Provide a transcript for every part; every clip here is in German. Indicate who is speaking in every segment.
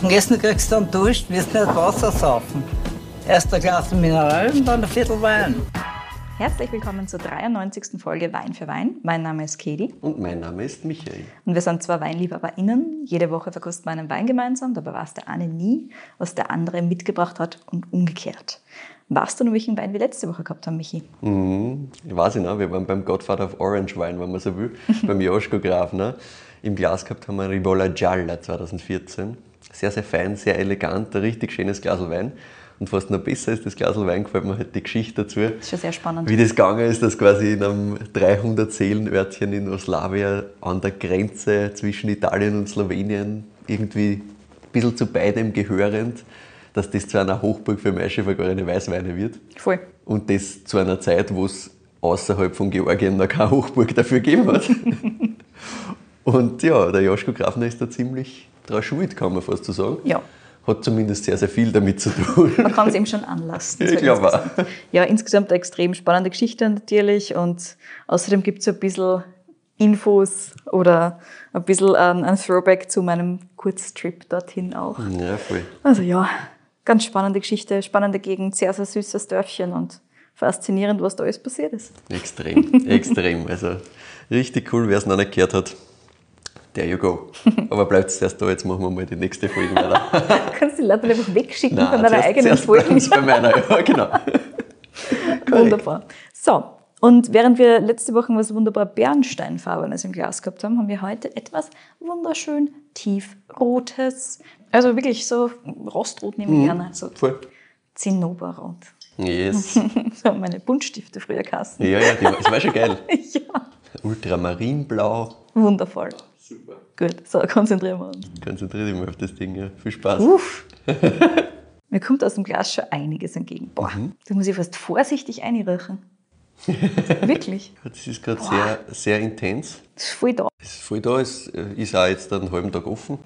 Speaker 1: Und Essen kriegst du dann Dusch, wirst nicht Wasser saufen. Erst ein Glas Mineral und dann ein Viertel Wein.
Speaker 2: Herzlich willkommen zur 93. Folge Wein für Wein. Mein Name ist Kedi.
Speaker 3: Und mein Name ist Michael.
Speaker 2: Und wir sind zwei WeinliebhaberInnen. Jede Woche verkosten wir einen Wein gemeinsam. Dabei weiß der eine nie, was der andere mitgebracht hat und umgekehrt. Weißt du noch, welchen Wein wir letzte Woche gehabt haben, Michi?
Speaker 3: Mhm, ich weiß ich noch, wir waren beim Godfather of Orange Wein, wenn man so will, beim Joschko Grafner. Im Glas gehabt haben wir Rivola Gialla 2014. Sehr, sehr fein, sehr elegant, ein richtig schönes Glas Wein. Und was noch besser ist, das Glas Wein gefällt mir halt die Geschichte dazu.
Speaker 2: Das ist schon sehr spannend.
Speaker 3: Wie das gegangen ist, dass quasi in einem 300-Seelen-Örtchen in Oslawia an der Grenze zwischen Italien und Slowenien irgendwie ein bisschen zu beidem gehörend, dass das zu einer Hochburg für maischevergorene Weißweine wird.
Speaker 2: Voll.
Speaker 3: Und das zu einer Zeit, wo es außerhalb von Georgien noch keine Hochburg dafür gegeben hat. und ja, der Joschko Grafner ist da ziemlich dran schuld, kann man fast so sagen.
Speaker 2: Ja.
Speaker 3: Hat zumindest sehr, sehr viel damit zu tun.
Speaker 2: Man kann es ihm schon anlassen.
Speaker 3: Ich glaube auch.
Speaker 2: Ja, insgesamt eine extrem spannende Geschichte natürlich und außerdem gibt es ein bisschen Infos oder ein bisschen ein, ein Throwback zu meinem Kurztrip dorthin auch.
Speaker 3: Ja, voll.
Speaker 2: Also ja, ganz spannende Geschichte, spannende Gegend, sehr, sehr süßes Dörfchen und faszinierend, was da alles passiert ist.
Speaker 3: Extrem, extrem. Also richtig cool, wer es noch nicht gehört hat. There you go. Aber bleibt erst da, jetzt machen wir mal die nächste Folge weiter.
Speaker 2: Kannst du die Leute einfach wegschicken
Speaker 3: Nein,
Speaker 2: von deiner
Speaker 3: zuerst-
Speaker 2: eigenen
Speaker 3: zuerst
Speaker 2: Folge?
Speaker 3: bei meiner, ja, genau.
Speaker 2: Wunderbar. So, und während wir letzte Woche was wunderbar Bernsteinfarbenes im Glas gehabt haben, haben wir heute etwas wunderschön tiefrotes. Also wirklich so Rostrot nehme ich gerne, so
Speaker 3: Voll.
Speaker 2: Zinnoberrot.
Speaker 3: Yes.
Speaker 2: So meine Buntstifte früher kassen.
Speaker 3: Ja, ja, die, das war schon geil.
Speaker 2: Ja,
Speaker 3: Ultramarinblau.
Speaker 2: wundervoll.
Speaker 3: Super.
Speaker 2: Gut, so konzentrieren wir uns.
Speaker 3: Konzentriere dich mal auf das Ding, ja. Viel Spaß.
Speaker 2: Uff. Mir kommt aus dem Glas schon einiges entgegen. Boah, da muss ich fast vorsichtig einriechen. Wirklich.
Speaker 3: Das ist gerade sehr, sehr intens.
Speaker 2: Das ist voll da.
Speaker 3: Es ist voll da, es äh, ist auch jetzt einen halben Tag offen.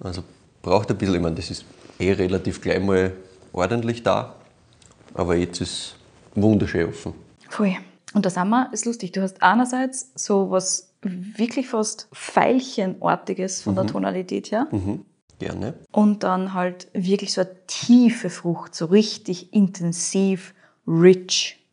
Speaker 3: Also braucht ein bisschen, ich meine, das ist eh relativ gleich mal ordentlich da. Aber jetzt ist wunderschön offen.
Speaker 2: Voll. Und da sind wir, ist lustig, du hast einerseits so was wirklich fast Veilchenartiges von der Tonalität her
Speaker 3: Mhm. Gerne.
Speaker 2: und dann halt wirklich so eine tiefe Frucht, so richtig intensiv, rich.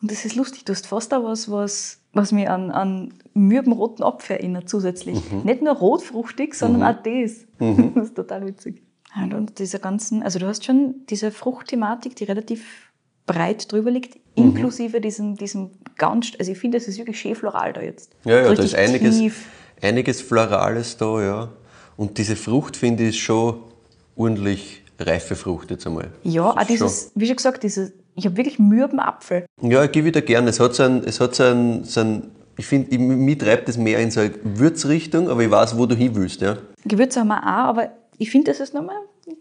Speaker 2: Und das ist lustig, du hast fast auch was, was, was mich an, an mürben roten Apfel erinnert zusätzlich. Nicht nur rotfruchtig, sondern auch das. Das ist total witzig. Und, und diese ganzen, also du hast schon diese Fruchtthematik, die relativ breit drüber liegt, inklusive diesem, diesem ganz, also ich finde, es ist wirklich schön floral da jetzt.
Speaker 3: Ja, ja, da ist einiges,
Speaker 2: tief.
Speaker 3: einiges Florales da, ja. Und diese Frucht, finde ich, schon ordentlich reife Frucht jetzt einmal.
Speaker 2: Ja, auch
Speaker 3: Schon.
Speaker 2: dieses, wie schon gesagt, dieses, ich habe wirklich mürben Apfel.
Speaker 3: Ja, ich gebe wieder gerne. Es hat so ein, es hat so ein, so ein ich finde, ich- mich treibt das mehr in so eine Würzrichtung, aber ich weiß, wo du hin willst, ja.
Speaker 2: Gewürze haben wir auch, aber ich finde, das ist nochmal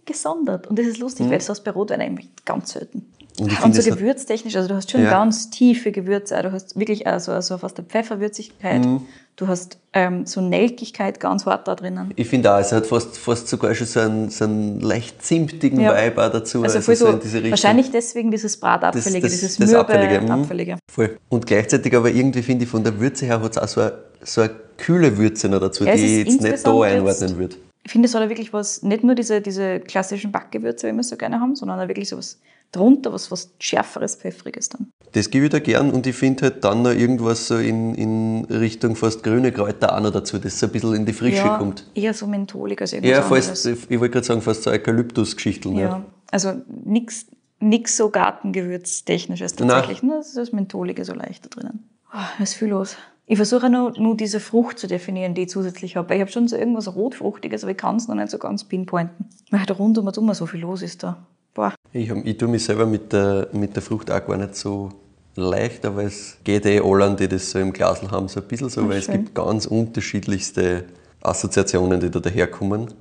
Speaker 2: gesondert. Und das ist
Speaker 3: Mhm.
Speaker 2: lustig, weil das hast du bei Rotwein eigentlich ganz selten.
Speaker 3: Und
Speaker 2: Und so
Speaker 3: hat-
Speaker 2: gewürztechnisch, also du hast schon
Speaker 3: Ja.
Speaker 2: ganz tiefe Gewürze, du hast wirklich also, also fast eine Pfefferwürzigkeit,
Speaker 3: Mhm.
Speaker 2: du hast ähm, so Nelkigkeit ganz hart da drinnen.
Speaker 3: Ich finde auch, es hat fast, fast sogar schon so einen, so einen leicht zimtigen
Speaker 2: Ja.
Speaker 3: Vibe auch dazu.
Speaker 2: Also voll so,
Speaker 3: Richtung.
Speaker 2: wahrscheinlich deswegen dieses Bratapfelige,
Speaker 3: Das- das-
Speaker 2: dieses
Speaker 3: das
Speaker 2: mürbe
Speaker 3: Apfelige, mhm.
Speaker 2: Apfelige.
Speaker 3: Voll. Und gleichzeitig aber irgendwie finde ich, von der Würze her hat es auch so eine, so eine kühle Würze noch dazu,
Speaker 2: Ja,
Speaker 3: die ich jetzt nicht da einordnen würde.
Speaker 2: Ich finde, es hat auch wirklich was, nicht nur diese, diese klassischen Backgewürze, wie wir es so gerne haben, sondern auch wirklich so was drunter, was, was schärferes, pfeffriges dann.
Speaker 3: Das gebe ich da gern und ich finde halt dann noch irgendwas so in, in Richtung fast grüne Kräuter auch noch dazu, das so ein bisschen in die Frische
Speaker 2: ja,
Speaker 3: kommt.
Speaker 2: eher so mentholig als irgendwas
Speaker 3: Ja,
Speaker 2: anderes.
Speaker 3: fast, ich wollte gerade sagen, fast so Eukalyptus-Geschichten.
Speaker 2: Ja.
Speaker 3: Ja.
Speaker 2: Also nichts nix so Gartengewürztechnisches tatsächlich. Nur das ist das Mentholige so leicht da drinnen. Oh, da ist viel los. Ich versuche nur, nur diese Frucht zu definieren, die ich zusätzlich habe. Ich habe schon so irgendwas Rotfruchtiges, aber ich kann es noch nicht so ganz pinpointen. Weil da rund um und um so viel los ist da. Boah.
Speaker 3: Ich, hab, ich tue mich selber mit der, mit der Frucht auch gar nicht so leicht, aber es geht eh allen, die das so im Glasl haben, so ein bisschen so,
Speaker 2: Ach,
Speaker 3: weil es
Speaker 2: schön.
Speaker 3: gibt ganz unterschiedlichste Assoziationen, die da daherkommen.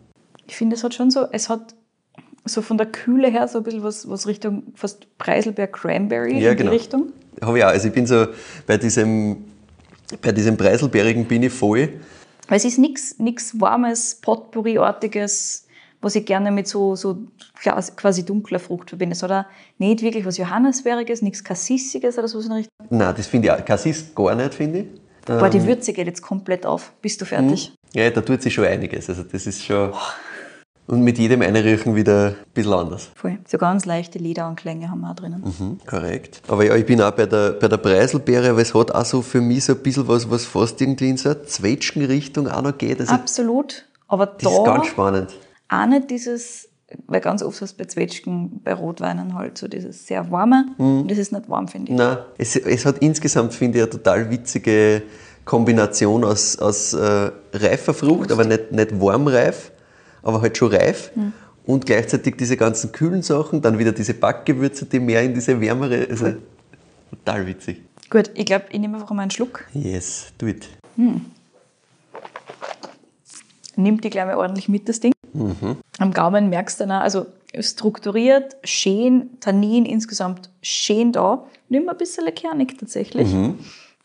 Speaker 2: Ich finde, es hat schon so, es hat so von der Kühle her so ein bisschen was, was Richtung fast Preiselbeer Cranberry
Speaker 3: Ja,
Speaker 2: in
Speaker 3: genau.
Speaker 2: die Richtung.
Speaker 3: Habe ich auch. Also ich bin so, bei diesem, bei diesem Preiselbeerigen bin ich voll.
Speaker 2: Weil es ist nichts warmes, Potpourri-artiges, was ich gerne mit so, so quasi dunkler Frucht verbinde. Auch nicht wirklich was Johannisbeeriges, nichts Kassissiges oder so in der Richtung.
Speaker 3: Nein, das finde ich auch. Cassis gar nicht, finde ich. Ähm,
Speaker 2: Boah, die Würze geht jetzt komplett auf. Bist du fertig?
Speaker 3: Ja, da tut sich schon einiges. Also das ist schon, Und mit jedem Einriechen wieder ein bisschen anders.
Speaker 2: Voll. So ganz leichte Lederanklänge haben wir auch drinnen.
Speaker 3: Mhm, korrekt. Aber ja, ich bin auch bei der, bei der Preiselbeere, aber es hat auch so für mich so ein bisschen was, was fast irgendwie in so eine Zwetschgenrichtung auch noch geht. Also,
Speaker 2: Absolut. Aber
Speaker 3: das ist
Speaker 2: da
Speaker 3: ganz spannend.
Speaker 2: auch nicht dieses, weil ganz oft hast du bei Zwetschgen, bei Rotweinen halt so dieses sehr warme. Und das ist nicht warm, finde ich.
Speaker 3: Nein, es, es hat insgesamt, finde ich, eine total witzige Kombination aus, aus äh, reifer Frucht, aber nicht, nicht warmreif, aber halt schon reif. Und gleichzeitig diese ganzen kühlen Sachen, dann wieder diese Backgewürze, die mehr in diese wärmere, also total witzig.
Speaker 2: Gut, ich glaube, ich nehme einfach mal einen Schluck.
Speaker 3: Yes, do it.
Speaker 2: Nimmt die gleich mal ordentlich mit, das Ding. Am Gaumen merkst du dann auch, also strukturiert, schön, Tannin insgesamt schön da. Nimm ein bisschen kernig tatsächlich.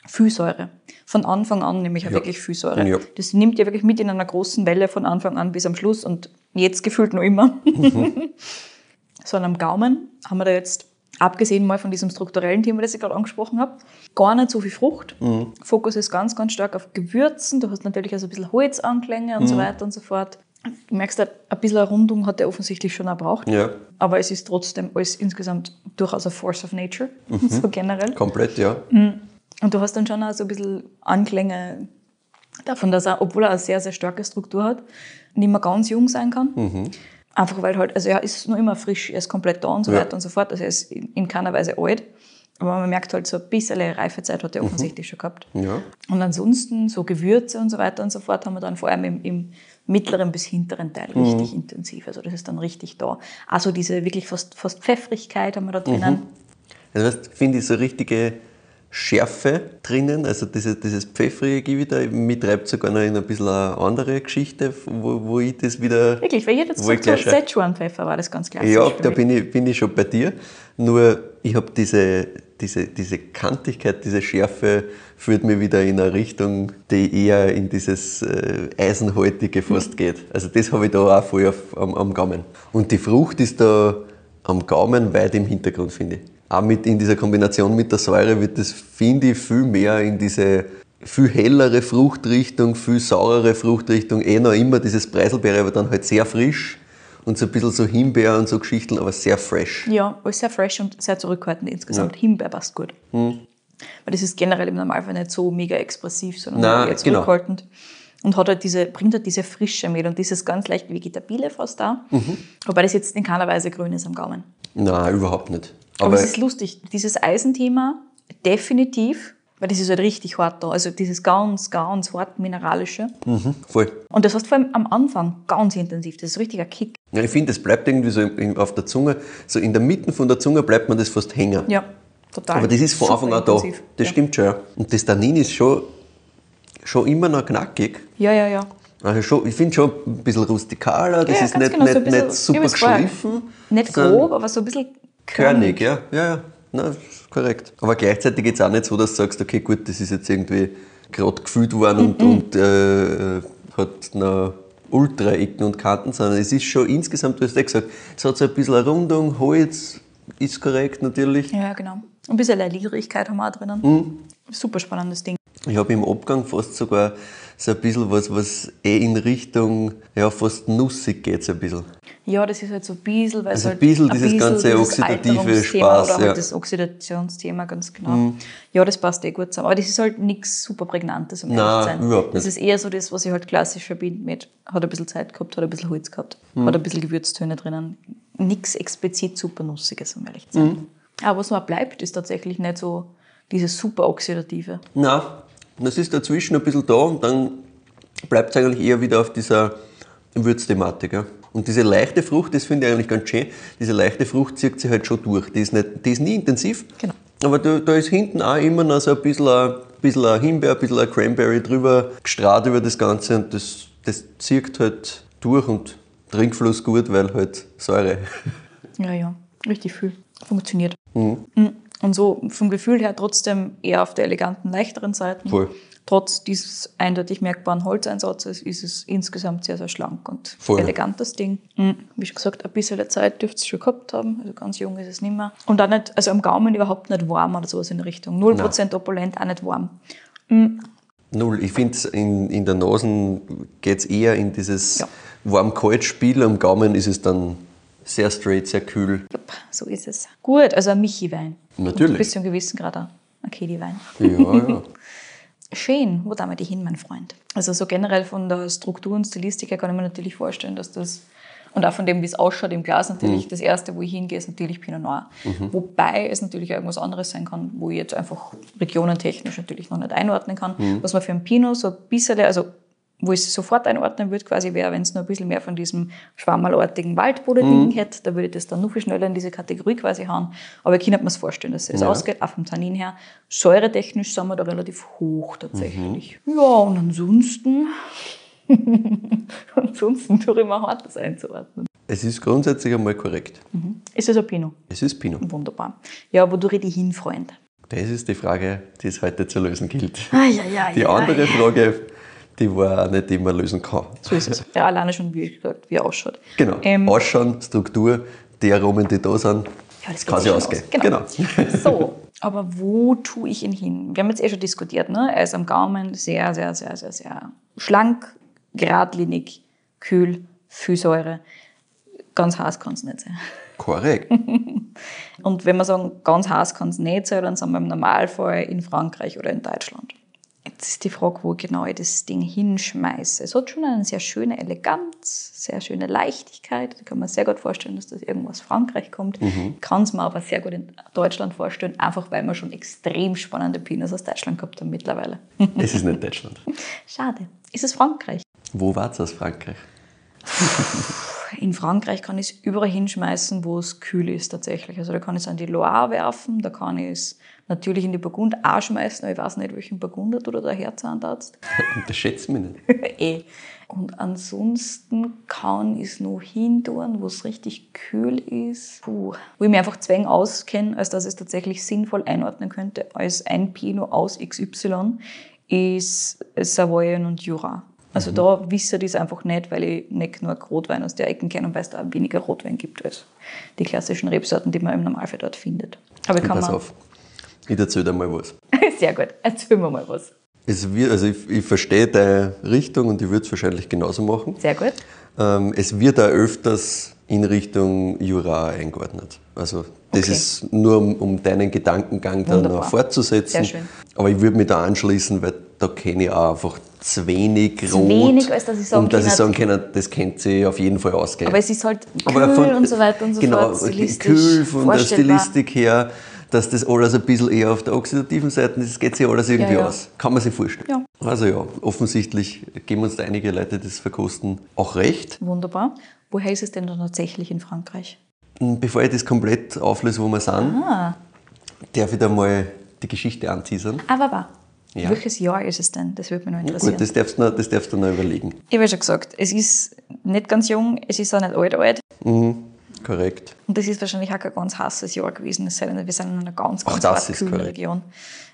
Speaker 2: Viel Säure. Von Anfang an nehme ich ja wirklich viel Säure.
Speaker 3: Ja.
Speaker 2: Das nimmt ja wirklich mit in einer großen Welle von Anfang an bis am Schluss und jetzt gefühlt noch immer. so, und am Gaumen haben wir da jetzt, abgesehen mal von diesem strukturellen Thema, das ich gerade angesprochen habe, gar nicht so viel Frucht. Fokus ist ganz, ganz stark auf Gewürzen. Du hast natürlich also ein bisschen Holzanklänge und so weiter und so fort. Du merkst, halt, ein bisschen eine Rundung hat er offensichtlich schon auch braucht.
Speaker 3: Ja,
Speaker 2: Aber es ist trotzdem alles insgesamt durchaus eine Force of Nature, so generell.
Speaker 3: komplett, ja.
Speaker 2: Und du hast dann schon auch so ein bisschen Anklänge davon, dass er, obwohl er eine sehr, sehr starke Struktur hat, nicht mehr ganz jung sein kann. Einfach weil halt, also er ist noch immer frisch, er ist komplett da und so
Speaker 3: Ja.
Speaker 2: weiter und so fort. Also er ist in in keiner Weise alt. Aber man merkt halt, so ein bisschen Reifezeit hat er offensichtlich schon gehabt.
Speaker 3: Ja.
Speaker 2: Und ansonsten, so Gewürze und so weiter und so fort, haben wir dann vor allem im, im mittleren bis hinteren Teil richtig intensiv. Also das ist dann richtig da. Also diese wirklich fast, fast Pfeffrigkeit haben wir da drinnen.
Speaker 3: Also, weißt, finde ich so richtige Schärfe drinnen, also dieses, dieses Pfeffrige da, mich treibt sogar noch in ein bisschen eine andere Geschichte, wo, wo ich das wieder...
Speaker 2: Wirklich, weil ich jetzt
Speaker 3: Wo ich
Speaker 2: gesagt, so Szechuan-Pfeffer war das ganz klassisch.
Speaker 3: Ja, da bin ich, bin ich schon bei dir. Nur ich habe diese, diese, diese Kantigkeit, diese Schärfe führt mich wieder in eine Richtung, die eher in dieses äh, Eisenhaltige fast geht. Also das habe ich da auch voll auf, am, am Gaumen. Und die Frucht ist da am Gaumen weit im Hintergrund, finde ich. Auch mit, in dieser Kombination mit der Säure wird das, finde ich, viel mehr in diese viel hellere Fruchtrichtung, viel saurere Fruchtrichtung, eh noch immer dieses Preiselbeere, aber dann halt sehr frisch und so ein bisschen so Himbeer und so Geschichten, aber sehr fresh.
Speaker 2: Ja, alles sehr fresh und sehr zurückhaltend insgesamt. Himbeer passt gut.
Speaker 3: Hm.
Speaker 2: Weil das ist generell im Normalfall nicht so mega expressiv, sondern
Speaker 3: Nein,
Speaker 2: eher
Speaker 3: genau.
Speaker 2: zurückhaltend. Und hat halt diese, bringt halt diese Frische mit und dieses ganz leicht Vegetabile fast da.
Speaker 3: Mhm.
Speaker 2: Wobei das jetzt in keiner Weise grün ist am Gaumen.
Speaker 3: Nein, überhaupt nicht.
Speaker 2: Aber,
Speaker 3: Aber,
Speaker 2: es ist lustig, dieses Eisenthema definitiv, weil das ist halt richtig hart da. Also dieses ganz, ganz hart mineralische.
Speaker 3: mhm, voll.
Speaker 2: Und das hast du vor allem am Anfang ganz intensiv. Das ist ein richtiger Kick.
Speaker 3: Ja, ich finde, es bleibt irgendwie so auf der Zunge, so in der Mitte von der Zunge bleibt man das fast hängen.
Speaker 2: Ja, total.
Speaker 3: Aber das ist von Anfang an da. Das
Speaker 2: ja.
Speaker 3: stimmt schon. Ja. Und das Tannin ist schon, schon immer noch knackig.
Speaker 2: Ja, ja, ja.
Speaker 3: Also schon, ich finde schon ein bisschen rustikaler, das
Speaker 2: ja,
Speaker 3: ist nicht,
Speaker 2: genau, so
Speaker 3: nicht,
Speaker 2: ein bisschen-
Speaker 3: nicht super geschliffen.
Speaker 2: Nicht grob, aber so ein bisschen
Speaker 3: Körnig, ja. Ja, ja. Nein, ist korrekt. Aber gleichzeitig jetzt auch nicht so, dass du sagst, okay, gut, das ist jetzt irgendwie gerade gefüllt worden und,
Speaker 2: Mhm.
Speaker 3: und äh, hat noch Ultra-Ecken und Kanten, sondern es ist schon insgesamt, du hast ja gesagt, es hat so ein bisschen eine Rundung, Holz ist korrekt natürlich.
Speaker 2: Ja, genau. Ein bisschen Liedrigkeit haben wir auch drinnen.
Speaker 3: Mhm.
Speaker 2: Super spannendes Ding.
Speaker 3: Ich habe im Abgang fast sogar so ein bisschen was, was eh in Richtung, ja, fast nussig geht, so ein bisschen.
Speaker 2: Ja, das ist halt so ein bisschen, weil es
Speaker 3: Also ein
Speaker 2: halt
Speaker 3: bisschen dieses ganze oxidative
Speaker 2: Alterungsthema
Speaker 3: Spaß,
Speaker 2: Oder halt
Speaker 3: ja.
Speaker 2: das Oxidationsthema, ganz genau. Ja, das passt eh gut zusammen. Aber das ist halt nichts super Prägnantes, um
Speaker 3: Nein,
Speaker 2: ehrlich zu sein.
Speaker 3: überhaupt
Speaker 2: Das
Speaker 3: nicht.
Speaker 2: ist eher so das, was ich halt klassisch verbinde mit, hat ein bisschen Zeit gehabt, hat ein bisschen Holz gehabt,
Speaker 3: Mhm.
Speaker 2: hat ein bisschen Gewürztöne drinnen. Nichts explizit super Nussiges, um ehrlich zu sein.
Speaker 3: Mhm.
Speaker 2: Aber was noch bleibt, ist tatsächlich nicht so dieses super Oxidative.
Speaker 3: Nein, das ist dazwischen ein bisschen da und dann bleibt es eigentlich eher wieder auf dieser Würzthematik. Ja. Und diese leichte Frucht, das finde ich eigentlich ganz schön, diese leichte Frucht zieht sich halt schon durch. Die ist, nicht, die ist nie intensiv,
Speaker 2: Genau.
Speaker 3: aber da, da ist hinten auch immer noch so ein bisschen, ein bisschen ein Himbeer, ein bisschen ein Cranberry drüber, gestrahlt über das Ganze und das, das zieht halt durch und Trinkfluss gut, weil halt Säure.
Speaker 2: Ja, ja, richtig viel. Funktioniert.
Speaker 3: Mhm.
Speaker 2: Mm. Und so vom Gefühl her trotzdem eher auf der eleganten, leichteren Seite.
Speaker 3: Voll.
Speaker 2: Trotz dieses eindeutig merkbaren Holzeinsatzes ist es insgesamt sehr, sehr schlank und
Speaker 3: Voll.
Speaker 2: elegantes Ding. Mm. Wie schon gesagt, ein bisschen Zeit dürfte es schon gehabt haben. Also ganz jung ist es nicht mehr. Und auch nicht, also am Gaumen überhaupt nicht warm oder sowas in der Richtung. 0% opulent, auch nicht warm.
Speaker 3: Null. Ich finde, in, in der Nase geht es eher in dieses
Speaker 2: Ja.
Speaker 3: warm-kalt-Spiel am Gaumen ist es dann sehr straight, sehr kühl.
Speaker 2: So ist es. Gut, also ein Michi-Wein.
Speaker 3: Natürlich.
Speaker 2: Und bis zu einem gewissen Grad auch ein Kedi-Wein.
Speaker 3: Ja, ja.
Speaker 2: Schön, wo da wir die hin, mein Freund? Also so generell von der Struktur und Stilistik her kann ich mir natürlich vorstellen, dass das und auch von dem, wie es ausschaut im Glas natürlich, das erste, wo ich hingehe, ist natürlich Pinot Noir. Wobei es natürlich auch irgendwas anderes sein kann, wo ich jetzt einfach regionentechnisch natürlich noch nicht einordnen kann. Was man für ein Pinot so ein bisschen, also wo ich es sofort einordnen würde, quasi wäre, wenn es nur ein bisschen mehr von diesem schwammerlartigen Waldboden hätte, da würde ich das dann noch viel schneller in diese Kategorie quasi hauen. Aber ich kann mir das vorstellen, dass es
Speaker 3: Ja.
Speaker 2: ausgeht, auch vom Tannin her. Säuretechnisch sind wir da relativ hoch tatsächlich. Ja, und ansonsten, ansonsten tue ich mir hart, das einzuordnen.
Speaker 3: Es ist grundsätzlich einmal korrekt.
Speaker 2: Ist es ein Pinot?
Speaker 3: Es ist Pinot.
Speaker 2: Wunderbar. Ja, wodurch ich die hin, Freund?
Speaker 3: Das ist die Frage, die es heute zu lösen gilt.
Speaker 2: Ah, ja, ja,
Speaker 3: Die andere Frage, die war auch nicht, man lösen kann.
Speaker 2: So ist es. Ja, alleine schon, wie gesagt, wie er ausschaut.
Speaker 3: Genau.
Speaker 2: Ähm,
Speaker 3: Ausschauen, Struktur, die Aromen, die da sind,
Speaker 2: Ja, das
Speaker 3: kann
Speaker 2: sich
Speaker 3: ausgehen.
Speaker 2: aus. Genau. So, aber wo tue ich ihn hin? Wir haben jetzt eh schon diskutiert, ne? Er ist am Gaumen sehr, sehr, sehr, sehr, sehr schlank, geradlinig, kühl, viel Säure. Ganz heiß kann es nicht sein.
Speaker 3: Korrekt.
Speaker 2: Und wenn wir sagen, ganz heiß kann es nicht sein, dann sind wir im Normalfall in Frankreich oder in Deutschland. Jetzt ist die Frage, wo genau ich das Ding hinschmeiße. Es hat schon eine sehr schöne Eleganz, sehr schöne Leichtigkeit. Da kann man sehr gut vorstellen, dass das irgendwo aus Frankreich kommt. Ich kann es mir aber sehr gut in Deutschland vorstellen, einfach weil wir schon extrem spannende Pinots aus Deutschland gehabt haben mittlerweile.
Speaker 3: es ist nicht Deutschland.
Speaker 2: Schade. Ist es Frankreich?
Speaker 3: Wo war es aus Frankreich?
Speaker 2: In Frankreich kann ich es überall hinschmeißen, wo es kühl ist tatsächlich. Also da kann ich es an die Loire werfen, da kann ich es natürlich in die Burgund auch schmeißen, aber ich weiß nicht, welchen Burgunder du da herzahnst.
Speaker 3: Unterschätzt mich nicht.
Speaker 2: eh. Und ansonsten kann ich es noch hintun, wo es richtig kühl ist. Puh. Wo ich mich einfach zwäng auskenne, als dass ich es tatsächlich sinnvoll einordnen könnte, als ein Pinot aus XY, ist Savoyen und Jura. Also da wisse ich das einfach nicht, weil ich nicht genug Rotwein aus der Ecke kenne und weil es da weniger Rotwein gibt als die klassischen Rebsorten, die man im Normalfall dort findet. Aber ich kann
Speaker 3: Pass
Speaker 2: mir-
Speaker 3: auf. Ich erzähle dir mal was.
Speaker 2: Sehr gut. Erzähl mir mal was.
Speaker 3: Es wird, also ich, ich verstehe deine Richtung und ich würde es wahrscheinlich genauso machen.
Speaker 2: Sehr gut.
Speaker 3: Ähm, es wird auch öfters in Richtung Jura eingeordnet. Also das
Speaker 2: Okay.
Speaker 3: ist nur, um, um deinen Gedankengang dann
Speaker 2: Wunderbar.
Speaker 3: noch fortzusetzen.
Speaker 2: Sehr schön.
Speaker 3: Aber ich würde mich da anschließen, weil da kenne ich auch einfach zu wenig
Speaker 2: Zu
Speaker 3: Rot.
Speaker 2: wenig, als dass ich sagen
Speaker 3: und dass ich
Speaker 2: kann,
Speaker 3: sagen kann, das kennt sie auf jeden Fall ausgehen.
Speaker 2: Aber es ist halt kühl
Speaker 3: von-
Speaker 2: und so weiter und so
Speaker 3: genau,
Speaker 2: fort. stilistisch
Speaker 3: Kühl von der. Stilistik her, dass das alles ein bisschen eher auf der oxidativen Seite ist, geht sich alles irgendwie
Speaker 2: Ja, ja.
Speaker 3: aus. Kann man sich vorstellen.
Speaker 2: Ja.
Speaker 3: Also ja, offensichtlich geben uns da einige Leute, das verkosten, auch recht.
Speaker 2: Wunderbar. Woher ist es denn dann tatsächlich in Frankreich?
Speaker 3: Bevor ich das komplett auflöse, wo wir sind,
Speaker 2: Ah,
Speaker 3: darf ich da mal die Geschichte anteasern.
Speaker 2: aber war.
Speaker 3: Ja.
Speaker 2: Welches Jahr ist es denn? Das würde mich noch interessieren.
Speaker 3: Gut, das darfst, du noch, das darfst du noch überlegen.
Speaker 2: ich habe ja schon gesagt, es ist nicht ganz jung, es ist auch nicht alt alt.
Speaker 3: Mhm, korrekt.
Speaker 2: Und das ist wahrscheinlich auch kein ganz heißes Jahr gewesen. Es sei denn, wir sind in einer ganz, ganz hart kühlen. Region.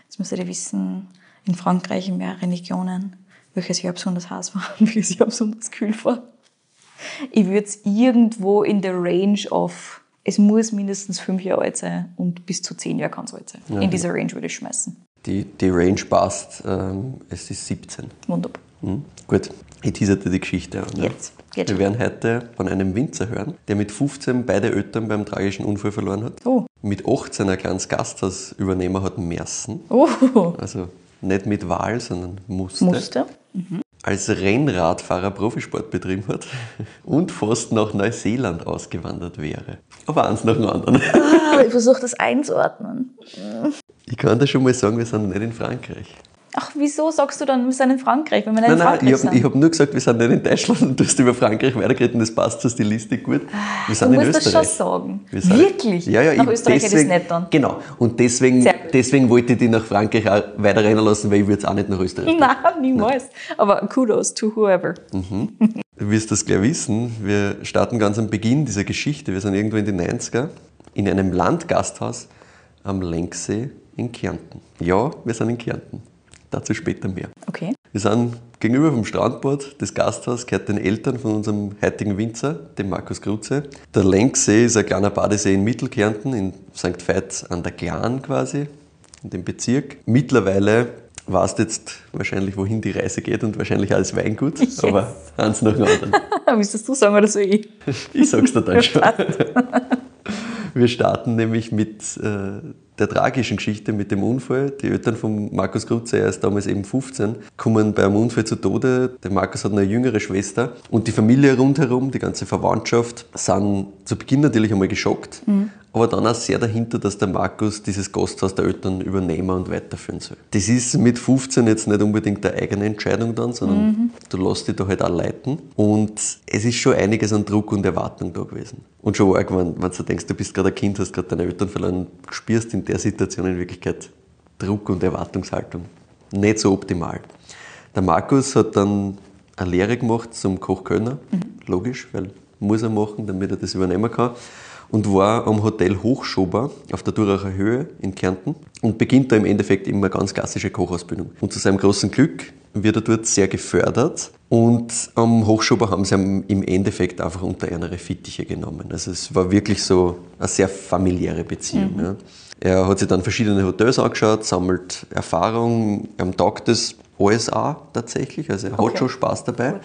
Speaker 2: Jetzt müsst ihr wissen, in Frankreich in mehreren Regionen, welches Jahr besonders heiß war und welches Jahr besonders kühl war. Ich würde es irgendwo in der Range of, es muss mindestens fünf Jahre alt sein und bis zu zehn Jahre kann es alt sein. In dieser Range würde ich schmeißen.
Speaker 3: Die, die Range passt, ähm, es ist 17.
Speaker 2: Wunderbar.
Speaker 3: Mhm. Gut, ich teaserte die Geschichte ja.
Speaker 2: Jetzt, jetzt.
Speaker 3: Wir werden heute von einem Winzer hören, der mit 15 beide Eltern beim tragischen Unfall verloren hat.
Speaker 2: Oh.
Speaker 3: Mit 18 ein kleines Gasthaus übernehmen hat müssen.
Speaker 2: Oh,
Speaker 3: Also nicht mit Wahl, sondern musste.
Speaker 2: Muster.
Speaker 3: Als Rennradfahrer Profisport betrieben hat und fast nach Neuseeland ausgewandert wäre. Aber eins nach dem anderen.
Speaker 2: Ah, ich versuche das einzuordnen.
Speaker 3: Ich kann dir schon mal sagen, wir sind nicht in Frankreich.
Speaker 2: Ach, wieso sagst du dann, wir sind in Frankreich, wenn wir nicht
Speaker 3: Nein,
Speaker 2: in
Speaker 3: nein,
Speaker 2: Frankreich
Speaker 3: ich habe
Speaker 2: sind?
Speaker 3: hab nur gesagt, wir sind nicht in Deutschland und du hast über Frankreich weitergeredet und das passt zur Stilistik gut. Wir sind
Speaker 2: du
Speaker 3: in
Speaker 2: musst das
Speaker 3: Österreich.
Speaker 2: schon sagen.
Speaker 3: Wir sind-
Speaker 2: Wirklich?
Speaker 3: Ja, ja,
Speaker 2: Nach
Speaker 3: ich-
Speaker 2: Österreich hätte ich es nicht dann.
Speaker 3: Genau. Und deswegen, deswegen wollte ich die nach Frankreich auch weiterrennen lassen, weil ich würde es auch nicht nach Österreich.
Speaker 2: Nein, niemals. Aber kudos to whoever.
Speaker 3: Du wirst das gleich wissen. Wir starten ganz am Beginn dieser Geschichte. Wir sind irgendwo in den 90er in einem Landgasthaus am Lenksee in Kärnten. Ja, wir sind in Kärnten. Dazu später mehr.
Speaker 2: Okay.
Speaker 3: Wir sind gegenüber vom Strandbad. Das Gasthaus gehört den Eltern von unserem heutigen Winzer, dem Markus Kruze. Der Lenksee ist ein kleiner Badesee in Mittelkärnten, in St. Veit an der Glan quasi, in dem Bezirk. Mittlerweile weißt jetzt wahrscheinlich, wohin die Reise geht und wahrscheinlich alles Weingut, yes. aber eins nach dem anderen.
Speaker 2: Willst du sagen oder so ich?
Speaker 3: Ich sag's dir dann schon. Wir starten nämlich mit äh, der tragischen Geschichte mit dem Unfall. Die Eltern von Markus Krutze, er ist damals eben 15, kommen bei einem Unfall zu Tode. Der Markus hat eine jüngere Schwester und die Familie rundherum, die ganze Verwandtschaft, sind zu Beginn natürlich einmal geschockt, mhm aber dann auch sehr dahinter, dass der Markus dieses Gasthaus der Eltern übernehmen und weiterführen soll. Das ist mit 15 jetzt nicht unbedingt eine eigene Entscheidung dann, sondern mhm. du lässt dich da halt auch leiten. Und es ist schon einiges an Druck und Erwartung da gewesen. Und schon arg, wenn, wenn du denkst, du bist gerade ein Kind, hast gerade deine Eltern verloren, spürst in der Situation in Wirklichkeit Druck und Erwartungshaltung. Nicht so optimal. Der Markus hat dann eine Lehre gemacht zum Kochkönner, mhm. logisch, weil muss er machen, damit er das übernehmen kann und war am Hotel Hochschober auf der Duracher Höhe in Kärnten und beginnt da im Endeffekt immer ganz klassische Kochausbildung. Und zu seinem großen Glück wird er dort sehr gefördert und am Hochschober haben sie ihn im Endeffekt einfach unter ihre Fittiche genommen. Also es war wirklich so eine sehr familiäre Beziehung. Mhm. Ja. Er hat sich dann verschiedene Hotels angeschaut, sammelt Erfahrung, am taugt das auch tatsächlich, also er okay. hat schon Spaß dabei.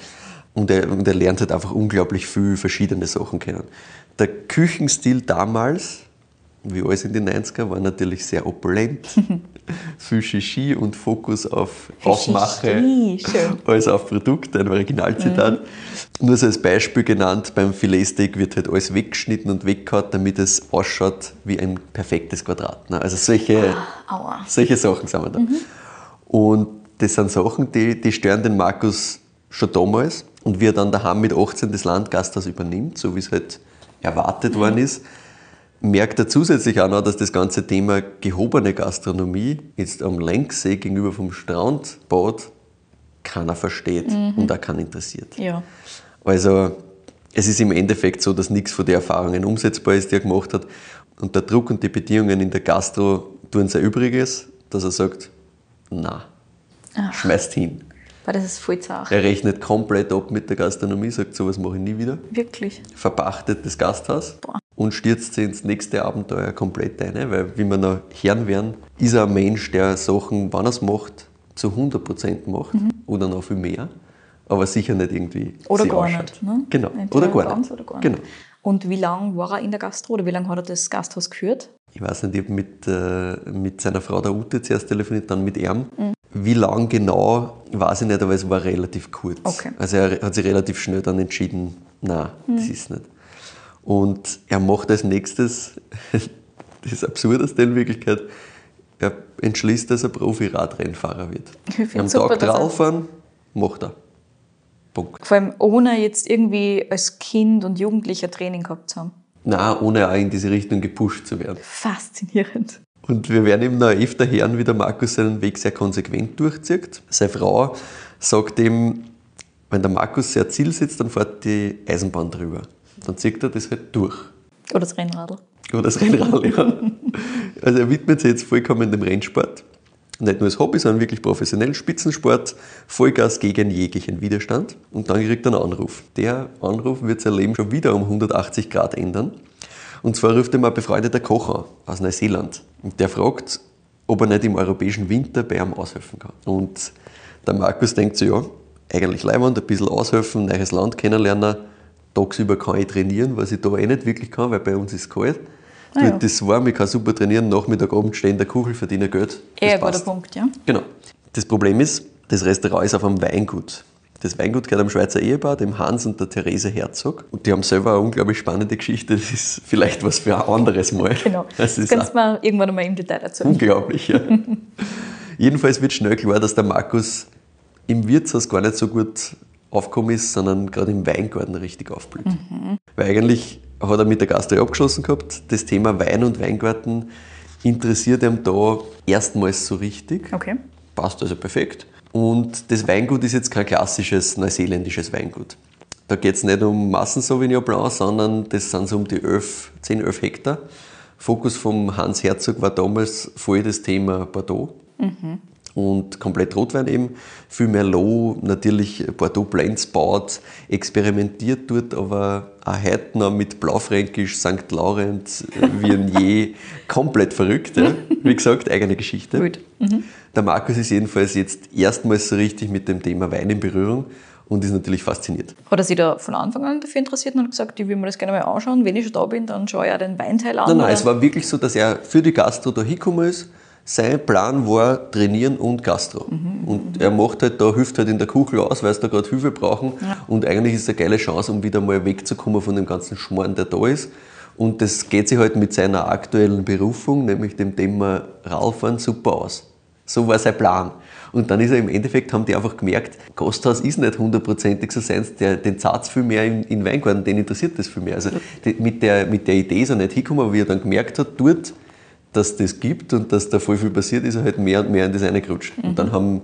Speaker 3: Und er, und er lernt halt einfach unglaublich viel verschiedene Sachen kennen der Küchenstil damals, wie alles in den 90er, war natürlich sehr opulent. Viel Shishi und Fokus auf Aufmache als auf Produkte, ein Originalzitat. Mhm. Nur so als Beispiel genannt, beim Filetsteak wird halt alles weggeschnitten und weggehauen, damit es ausschaut wie ein perfektes Quadrat. Ne? Also solche, ah, solche Sachen sind wir da. Mhm. Und das sind Sachen, die, die stören den Markus schon damals. Und wie er dann daheim mit 18 das Landgasthaus übernimmt, so wie es halt erwartet mhm. worden ist, merkt er zusätzlich auch noch, dass das ganze Thema gehobene Gastronomie jetzt am Lenksee gegenüber vom Strandbad keiner versteht mhm. und auch keiner interessiert.
Speaker 2: Ja.
Speaker 3: Also es ist im Endeffekt so, dass nichts von den Erfahrungen umsetzbar ist, die er gemacht hat. Und der Druck und die Bedingungen in der Gastro tun sein Übriges, dass er sagt, na, schmeißt hin.
Speaker 2: Weil das ist voll zart.
Speaker 3: Er rechnet komplett ab mit der Gastronomie, sagt, sowas mache ich nie wieder.
Speaker 2: Wirklich?
Speaker 3: Verpachtet das Gasthaus Boah. und stürzt sich ins nächste Abenteuer komplett ein. Weil, wie wir noch hören werden, ist er ein Mensch, der Sachen, wann er es macht, zu 100% macht mhm. oder noch viel mehr. Aber sicher nicht irgendwie.
Speaker 2: Oder gar ausschaut. nicht. Ne?
Speaker 3: Genau. Oder gar, nicht. oder
Speaker 2: gar nicht. Genau. Und wie lange war er in der Gastro oder wie lange hat er das Gasthaus geführt?
Speaker 3: Ich weiß nicht, ich habe mit, äh, mit seiner Frau der Ute zuerst telefoniert, dann mit ihm. Mhm. Wie lang genau, weiß ich nicht, aber es war relativ kurz.
Speaker 2: Okay.
Speaker 3: Also er hat sich relativ schnell dann entschieden, nein, mhm. das ist nicht. Und er macht als nächstes, das Absurdeste in Wirklichkeit, er entschließt, dass er Profi-Radrennfahrer wird. Am super, Tag drauffahren, macht er.
Speaker 2: Punkt. Vor allem ohne jetzt irgendwie als Kind und Jugendlicher Training gehabt zu haben.
Speaker 3: Nein, ohne auch in diese Richtung gepusht zu werden.
Speaker 2: Faszinierend.
Speaker 3: Und wir werden ihm noch öfter hören, wie der Markus seinen Weg sehr konsequent durchzieht. Seine Frau sagt ihm, wenn der Markus sehr Ziel sitzt, dann fährt die Eisenbahn drüber. Dann zieht er das halt durch.
Speaker 2: Oder das Rennradl.
Speaker 3: Oder das Rennradl, ja. Also er widmet sich jetzt vollkommen dem Rennsport. Nicht nur als Hobby, sondern wirklich professionell. Spitzensport, Vollgas gegen jeglichen Widerstand. Und dann kriegt er einen Anruf. Der Anruf wird sein Leben schon wieder um 180 Grad ändern. Und zwar ruft ihm ein befreundeter Koch an aus Neuseeland. Und der fragt, ob er nicht im europäischen Winter bei ihm aushelfen kann. Und der Markus denkt so, ja, eigentlich leibend, ein bisschen aushelfen, neues Land kennenlernen. Tagsüber kann ich trainieren, was ich da eh nicht wirklich kann, weil bei uns ist es kalt. Ah, ja. Das warm, ich kann super trainieren, Nachmittag, Abend stehen in der Kuchel, verdiene Geld.
Speaker 2: Eher war der Punkt, ja.
Speaker 3: Genau. Das Problem ist, das Restaurant ist auf einem Weingut. Das Weingut gehört einem Schweizer Ehepaar, dem Hans und der Therese Herzog. Und die haben selber eine unglaublich spannende Geschichte. Das ist vielleicht was für ein anderes Mal.
Speaker 2: Genau. Das, das kannst du mal irgendwann mal im Detail erzählen.
Speaker 3: Unglaublich, ja. Jedenfalls wird schnell klar, dass der Markus im Wirtshaus gar nicht so gut aufgekommen ist, sondern gerade im Weingarten richtig aufblüht. Mhm. Weil eigentlich hat er mit der Gastro abgeschlossen gehabt. Das Thema Wein und Weingarten interessiert ihm da erstmals so richtig.
Speaker 2: Okay.
Speaker 3: Passt also perfekt. Und das Weingut ist jetzt kein klassisches neuseeländisches Weingut. Da geht es nicht um Massen Sauvignon Blanc, sondern das sind so um die 11, 10, 11 Hektar. Fokus vom Hans Herzog war damals voll das Thema Bordeaux. Mhm. und komplett Rotwein eben, viel Merlot, natürlich Bordeaux Blends baut, experimentiert dort aber auch heute noch mit Blaufränkisch, St. Laurent, Viognier, komplett verrückt. Ja. Wie gesagt, eigene Geschichte.
Speaker 2: Gut. Mhm.
Speaker 3: Der Markus ist jedenfalls jetzt erstmals so richtig mit dem Thema Wein in Berührung und ist natürlich fasziniert.
Speaker 2: Hat er sich da von Anfang an dafür interessiert und hat gesagt, ich will mir das gerne mal anschauen, wenn ich schon da bin, dann schaue ich auch den Weinteil an?
Speaker 3: Nein, nein, es war wirklich so, dass er für die Gastro da hingekommen ist. Sein Plan war Trainieren und Gastro. Und er macht halt da, hilft halt in der Kuchel aus, weil sie da gerade Hilfe brauchen. Und eigentlich ist es eine geile Chance, um wieder mal wegzukommen von dem ganzen Schmarrn, der da ist. Und das geht sich halt mit seiner aktuellen Berufung, nämlich dem Thema Radfahren, super aus. So war sein Plan. Und dann ist er im Endeffekt, haben die einfach gemerkt, Gasthaus ist nicht hundertprozentig so seins, der, den Zatz viel mehr in, in Weingarten, den interessiert das viel mehr. Also die, mit, der, mit der Idee ist er nicht hingekommen, aber wie er dann gemerkt hat, dort, dass das gibt und dass da voll viel passiert, ist er halt mehr und mehr in das reingerutscht. Und dann haben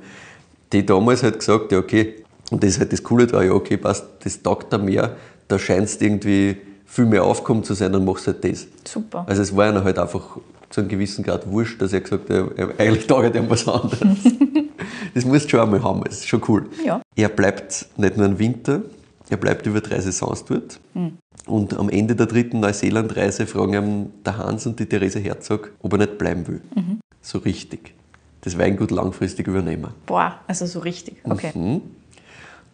Speaker 3: die damals halt gesagt, ja okay, und das ist halt das Coole da, ja okay, passt, das taugt da mehr, da scheinst irgendwie viel mehr aufkommen zu sein, dann machst du halt das.
Speaker 2: Super.
Speaker 3: Also es war ihm halt einfach zu einem gewissen Grad wurscht, dass er gesagt hat, er, eigentlich taugt ihm was anderes. das musst du schon einmal haben, das ist schon cool.
Speaker 2: Ja.
Speaker 3: Er bleibt nicht nur im Winter, er bleibt über drei Saisons dort. Und am Ende der dritten Neuseeland-Reise fragen ihn der Hans und die Therese Herzog, ob er nicht bleiben will. So richtig. Das Weingut langfristig übernehmen.
Speaker 2: Boah, also so richtig. Okay.
Speaker 3: Mhm.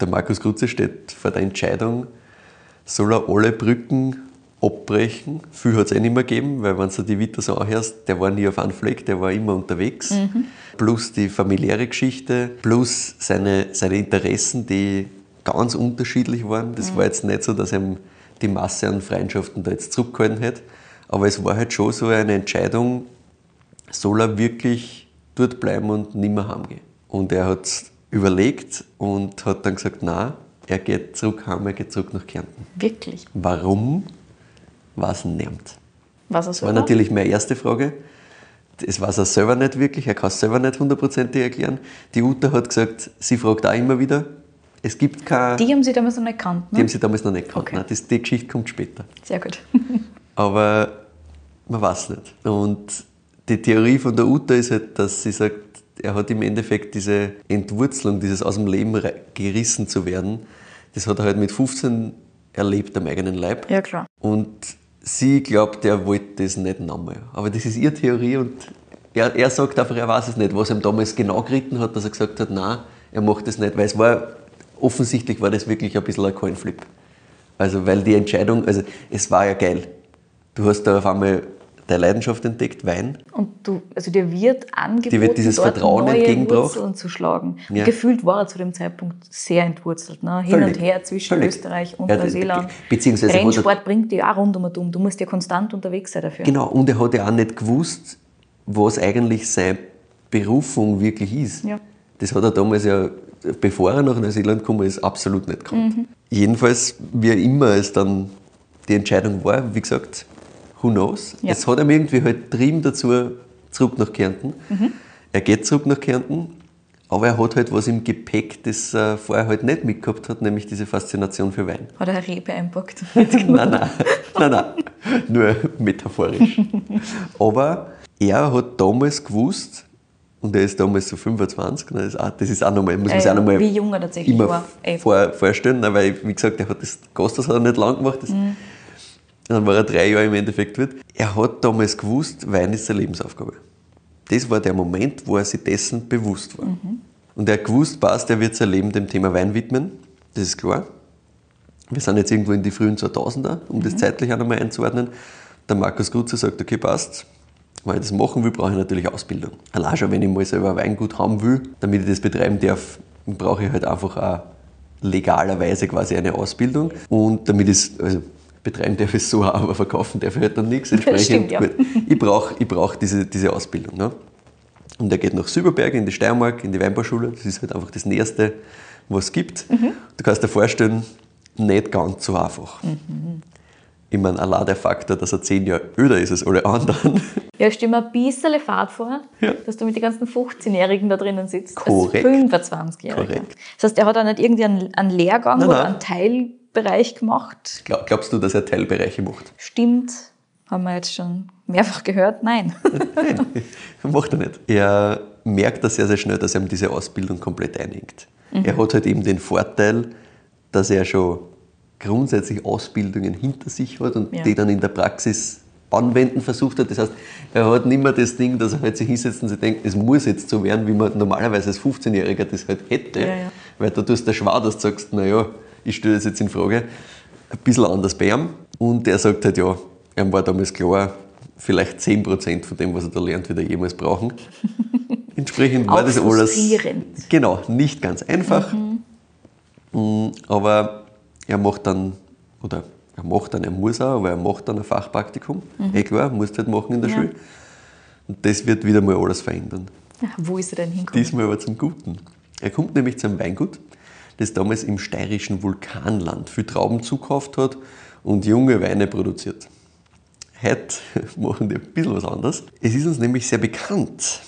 Speaker 3: Der Markus Krutze steht vor der Entscheidung, soll er alle Brücken abbrechen? Viel hat es eh nicht mehr gegeben, weil wenn du die Vita so anhörst, der war nie auf einem Fleck, der war immer unterwegs. Plus die familiäre Geschichte, plus seine, seine Interessen, die ganz unterschiedlich waren. Das war jetzt nicht so, dass ihm die Masse an Freundschaften da jetzt zurückgehalten hätte. Aber es war halt schon so eine Entscheidung, soll er wirklich dort bleiben und nicht mehr heimgehen. Und er hat überlegt und hat dann gesagt, na, er geht zurück heim, er geht zurück nach Kärnten.
Speaker 2: Wirklich.
Speaker 3: Warum? Was nimmt?
Speaker 2: Was er
Speaker 3: War natürlich meine erste Frage. Das weiß er selber nicht wirklich, er kann es selber nicht hundertprozentig erklären. Die Uta hat gesagt, sie fragt auch immer wieder. Es gibt keine.
Speaker 2: Die haben sie damals noch nicht gekannt,
Speaker 3: die
Speaker 2: ne?
Speaker 3: haben sie damals noch nicht gekannt.
Speaker 2: Okay.
Speaker 3: Nein, das, die Geschichte kommt später.
Speaker 2: Sehr gut.
Speaker 3: Aber man weiß nicht. Und die Theorie von der Uta ist halt, dass sie sagt, er hat im Endeffekt diese Entwurzelung, dieses aus dem Leben gerissen zu werden, das hat er halt mit 15 erlebt am eigenen Leib.
Speaker 2: Ja, klar.
Speaker 3: Und sie glaubt, er wollte das nicht nochmal. Aber das ist ihre Theorie und er, er sagt einfach, er weiß es nicht, was ihm damals genau geritten hat, dass er gesagt hat, nein, er macht das nicht, weil es war, offensichtlich war das wirklich ein bisschen ein Coinflip. Also, weil die Entscheidung, also es war ja geil. Du hast da auf einmal deine Leidenschaft entdeckt, Wein.
Speaker 2: Und du, also dir wird angeboten,
Speaker 3: Dir wird dieses
Speaker 2: dort
Speaker 3: Vertrauen
Speaker 2: neue
Speaker 3: entgegengebracht.
Speaker 2: Wurzeln zu schlagen.
Speaker 3: Ja.
Speaker 2: gefühlt war er zu dem Zeitpunkt sehr entwurzelt. Ne? Hin
Speaker 3: Völlig.
Speaker 2: und her zwischen
Speaker 3: Völlig.
Speaker 2: Österreich und
Speaker 3: Ja,
Speaker 2: Neuseeland.
Speaker 3: beziehungsweise
Speaker 2: Rennsport bringt dich auch rund um und um. Du musst ja konstant unterwegs sein dafür.
Speaker 3: Genau, und er hat ja auch nicht gewusst, was eigentlich seine Berufung wirklich ist.
Speaker 2: Ja.
Speaker 3: Das hat er damals ja, bevor er nach Neuseeland gekommen ist, absolut nicht gekannt. Jedenfalls, wie immer es dann die Entscheidung war, wie gesagt, who knows.
Speaker 2: Ja.
Speaker 3: Es hat ihm irgendwie halt trieben dazu, zurück nach Kärnten. Er geht zurück nach Kärnten, aber er hat halt was im Gepäck, das er vorher halt nicht mitgehabt hat, nämlich diese Faszination für Wein.
Speaker 2: Hat er eine Rebe einpackt.
Speaker 3: Nein, nein, nein, nein. Nur metaphorisch. Aber er hat damals gewusst, und er ist damals so 25, ne, das, ist auch, das ist auch nochmal, muss man
Speaker 2: Äh,
Speaker 3: sich auch nochmal
Speaker 2: wie jung er tatsächlich
Speaker 3: immer
Speaker 2: war.
Speaker 3: Vor, vorstellen, weil, wie gesagt, er hat das Gasthaus hat er nicht lang gemacht, das,
Speaker 2: Mhm.
Speaker 3: Dann war er drei Jahre im Endeffekt dort. Er hat damals gewusst, Wein ist seine Lebensaufgabe. Das war der Moment, wo er sich dessen bewusst war.
Speaker 2: Mhm.
Speaker 3: Und er hat gewusst, passt, er wird sein Leben dem Thema Wein widmen, das ist klar. Wir sind jetzt irgendwo in die frühen 2000er, um das zeitlich auch nochmal einzuordnen. Der Markus Grutze sagt, okay, passt. Wenn ich das machen will, brauche ich natürlich Ausbildung. Allein schon, wenn ich mal selber ein Weingut haben will, damit ich das betreiben darf, brauche ich halt einfach auch legalerweise quasi eine Ausbildung. Und damit es, also betreiben darf es so auch, aber verkaufen darf ich halt dann nichts. Entsprechend,
Speaker 2: stimmt, ja.
Speaker 3: ich brauche ich brauch diese, diese Ausbildung. Ne? Und er geht nach Silberberg in die Steiermark, in die Weinbauschule. Das ist halt einfach das Nächste, was es gibt. Du kannst dir vorstellen, nicht ganz so einfach. Ich meine, allein der Faktor, dass er zehn Jahre älter ist als alle anderen.
Speaker 2: Ja, ich stelle mir ein bisschen Fahrt vor,
Speaker 3: Ja.
Speaker 2: dass du mit den ganzen 15-Jährigen da drinnen sitzt.
Speaker 3: Korrekt.
Speaker 2: Als 25-Jähriger.
Speaker 3: Korrekt.
Speaker 2: Das heißt, er hat auch nicht irgendwie einen, Lehrgang
Speaker 3: Nein,
Speaker 2: oder
Speaker 3: nein.
Speaker 2: einen Teilbereich gemacht.
Speaker 3: Glaub, glaubst du, dass er Teilbereiche macht?
Speaker 2: Stimmt, haben wir jetzt schon mehrfach gehört. Nein.
Speaker 3: Macht er nicht. Er merkt er sehr, sehr schnell, dass ihm diese Ausbildung komplett einhängt. Er hat halt eben den Vorteil, dass er schon grundsätzlich Ausbildungen hinter sich hat und
Speaker 2: Ja.
Speaker 3: die dann in der Praxis anwenden versucht hat. Das heißt, er hat nicht mehr das Ding, dass er halt sich hinsetzt und sich denkt, es muss jetzt so werden, wie man normalerweise als 15-Jähriger das halt hätte.
Speaker 2: Ja, ja.
Speaker 3: Weil da tust du schwer, dass du sagst, naja, ich stelle das jetzt in Frage. Ein bisschen anders bei ihm. Und er sagt halt, ja, ihm war damals klar, vielleicht 10% von dem, was er da lernt, wird er jemals brauchen. Entsprechend war das alles genau, nicht ganz einfach. Mm, Aber er macht dann, oder er macht dann, er muss auch, aber er macht dann ein Fachpraktikum. Eh klar, muss halt machen in der
Speaker 2: Ja.
Speaker 3: Schule. Und das wird wieder mal alles verändern.
Speaker 2: Ja, wo ist er denn hingekommen?
Speaker 3: Diesmal aber zum Guten. Er kommt nämlich zu einem Weingut, das damals im steirischen Vulkanland viel Trauben zukauft hat und junge Weine produziert. Heute machen die ein bisschen was anderes. Es ist uns nämlich sehr bekannt.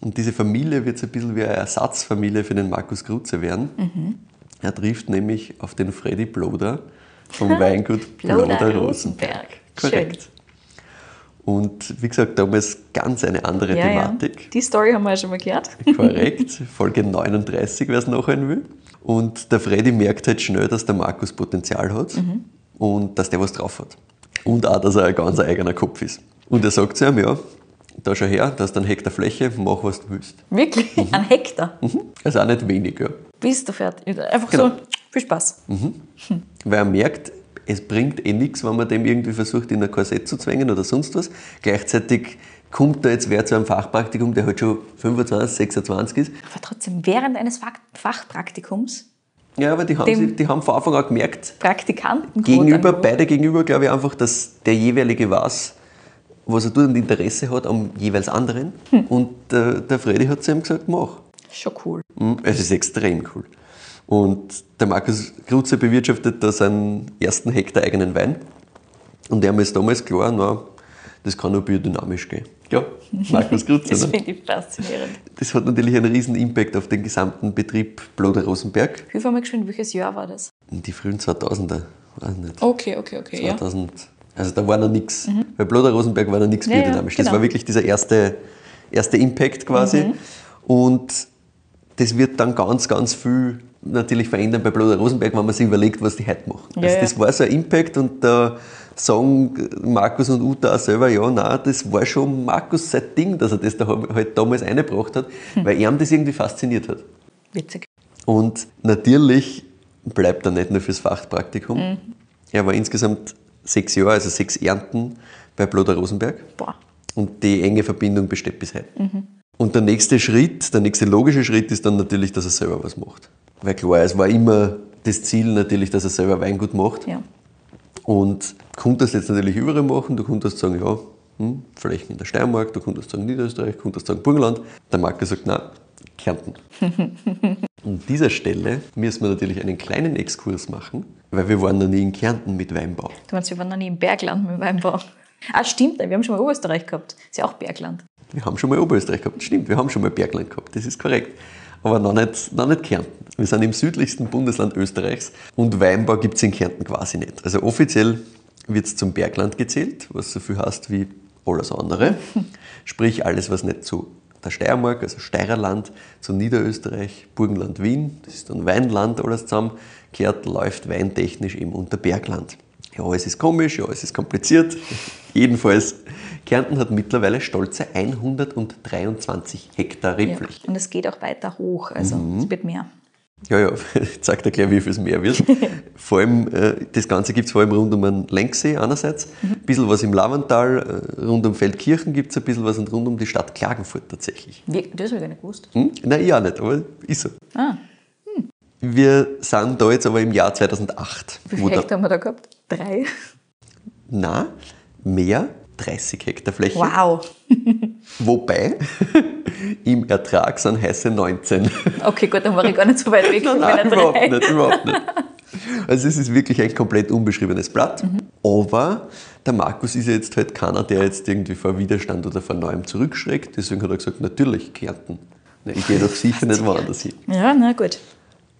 Speaker 3: Und diese Familie wird so ein bisschen wie eine Ersatzfamilie für den Markus Krutze werden. Er trifft nämlich auf den Freddy Bloder vom Weingut
Speaker 2: Bloder
Speaker 3: Bloder Rosenberg. Korrekt. Und wie gesagt, damals ganz eine andere
Speaker 2: Ja, ja.
Speaker 3: Thematik.
Speaker 2: Die Story haben wir ja schon mal gehört.
Speaker 3: Korrekt, Folge 39, wer es nachhören will. Und der Freddy merkt halt schnell, dass der Markus Potenzial hat und dass der was drauf hat. Und auch, dass er ein ganz eigener Kopf ist. Und er sagt zu ihm, ja, da schau her, da ist ein Hektar Fläche, mach was du willst.
Speaker 2: Wirklich? Ein Hektar?
Speaker 3: Also auch nicht wenig, ja.
Speaker 2: Bist du fertig? Einfach
Speaker 3: Genau.
Speaker 2: so, viel Spaß.
Speaker 3: Weil er merkt, es bringt eh nichts, wenn man dem irgendwie versucht, in ein Korsett zu zwängen oder sonst was. Gleichzeitig kommt da jetzt wer zu einem Fachpraktikum, der halt schon 25, 26 ist.
Speaker 2: Aber trotzdem, während eines Fach Fachpraktikums,
Speaker 3: Ja, aber die haben, sie, die haben von Anfang an gemerkt,
Speaker 2: Praktikanten
Speaker 3: gegenüber, beide gegenüber, glaube ich einfach, dass der jeweilige weiß, was er tut und Interesse hat am jeweils anderen. Und der, der Freddy hat zu ihm gesagt, mach.
Speaker 2: Schon cool.
Speaker 3: Mhm, Es ist extrem cool. Und der Markus Krutze bewirtschaftet da seinen ersten Hektar eigenen Wein. Und ihm ist damals klar, na, das kann nur biodynamisch gehen. Ja, Markus Krutze.
Speaker 2: Das
Speaker 3: ne?
Speaker 2: finde ich faszinierend.
Speaker 3: Das hat natürlich einen riesen Impact auf den gesamten Betrieb Bloder Rosenberg.
Speaker 2: Hilf mal geschwind, welches Jahr war das?
Speaker 3: Die frühen 2000er, weiß nicht.
Speaker 2: Okay, okay, okay,
Speaker 3: 2000, also da war noch nichts. Bei Bloder Rosenberg war noch nichts
Speaker 2: Mhm. Ja, ja,
Speaker 3: biodynamisch. Das
Speaker 2: genau.
Speaker 3: war wirklich dieser erste, erste Impact quasi.
Speaker 2: Mhm.
Speaker 3: Und das wird dann ganz, ganz viel natürlich verändern bei Bloder Rosenberg, wenn man sich überlegt, was die heute machen.
Speaker 2: Ja,
Speaker 3: also das war so ein Impact und da sagen Markus und Uta auch selber, ja, nein, das war schon Markus sein Ding, dass er das da halt damals eingebracht hat,
Speaker 2: Hm.
Speaker 3: weil er das irgendwie fasziniert hat.
Speaker 2: Witzig.
Speaker 3: Und natürlich bleibt er nicht nur fürs Fachpraktikum.
Speaker 2: Mhm.
Speaker 3: Er war insgesamt sechs Jahre, also sechs Ernten bei Bloder Rosenberg.
Speaker 2: Boah.
Speaker 3: Und die enge Verbindung besteht bis heute. Und der nächste Schritt, der nächste logische Schritt ist dann natürlich, dass er selber was macht. Weil klar, es war immer das Ziel natürlich, dass er selber Weingut macht.
Speaker 2: Ja.
Speaker 3: Und du konntest jetzt natürlich überall machen. Du konntest sagen, ja, hm, Flächen in der Steiermark, du konntest sagen Niederösterreich, du konntest sagen Burgenland. Der Markus sagt, nein, Kärnten. An dieser Stelle müssen wir natürlich einen kleinen Exkurs machen, weil wir waren noch nie in Kärnten mit Weinbau.
Speaker 2: Du meinst, wir waren noch nie im Bergland mit Weinbau. Ah, stimmt, wir haben schon mal Oberösterreich gehabt. Ist ja auch Bergland.
Speaker 3: Wir haben schon mal Oberösterreich gehabt, stimmt, wir haben schon mal Bergland gehabt, das ist korrekt. Aber noch nicht, noch nicht Kärnten. Wir sind im südlichsten Bundesland Österreichs und Weinbau gibt es in Kärnten quasi nicht. Also offiziell wird es zum Bergland gezählt, was so viel heißt wie alles andere. Sprich alles, was nicht zu der Steiermark, also Steirerland, zu Niederösterreich, Burgenland, Wien, das ist dann Weinland alles zusammen, kehrt, läuft weintechnisch eben unter Bergland. Ja, es ist komisch, ja, es ist kompliziert. Jedenfalls, Kärnten hat mittlerweile stolze 123 Hektar
Speaker 2: Ja.
Speaker 3: Rebfläche.
Speaker 2: Und es geht auch weiter hoch, also
Speaker 3: Mhm.
Speaker 2: es wird mehr.
Speaker 3: Ja, ja, ich zeig dir gleich, wie viel es mehr wird. vor allem, äh, das Ganze gibt es vor allem rund um den Lenksee einerseits, ein bisschen was im Lavantal, äh, rund um Feldkirchen gibt es ein bisschen was und rund um die Stadt Klagenfurt tatsächlich.
Speaker 2: Wir- Das habe ich gar nicht gewusst.
Speaker 3: Hm? Nein, ich auch nicht, aber ist so.
Speaker 2: Ah,
Speaker 3: Wir sind da jetzt aber im Jahr 2008.
Speaker 2: wie viel Hektar haben wir da gehabt? Drei?
Speaker 3: Na, mehr, 30 Hektar Fläche.
Speaker 2: Wow.
Speaker 3: Wobei, im Ertrag sind heiße 19.
Speaker 2: Okay, gut, dann war ich gar nicht so weit weg
Speaker 3: Nein,
Speaker 2: meiner
Speaker 3: überhaupt
Speaker 2: drei.
Speaker 3: nicht, überhaupt nicht. Also es ist wirklich ein komplett unbeschriebenes Blatt. Aber der Markus ist ja jetzt halt keiner, der jetzt irgendwie vor Widerstand oder vor Neuem zurückschreckt. Deswegen hat er gesagt, natürlich Kärnten. Na, ich gehe doch sicher nicht woanders hin.
Speaker 2: Ja, na gut.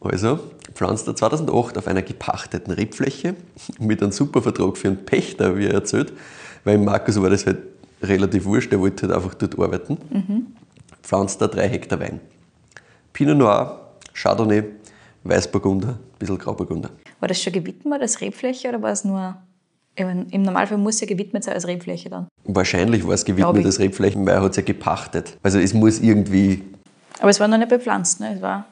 Speaker 3: Also pflanzt er 2008 auf einer gepachteten Rebfläche mit einem super Vertrag für einen Pächter, wie er erzählt, weil Markus war das halt relativ wurscht, er wollte halt einfach dort arbeiten. pflanzt da drei Hektar Wein. Pinot Noir, Chardonnay, Weißburgunder, ein bisschen Grauburgunder.
Speaker 2: War das schon gewidmet als Rebfläche oder war es nur. Im Normalfall muss ja gewidmet sein als Rebfläche dann.
Speaker 3: Wahrscheinlich war es gewidmet als Rebflächen, weil er hat es ja gepachtet. Also es muss irgendwie
Speaker 2: Aber es war noch nicht bepflanzt, ne? Es war.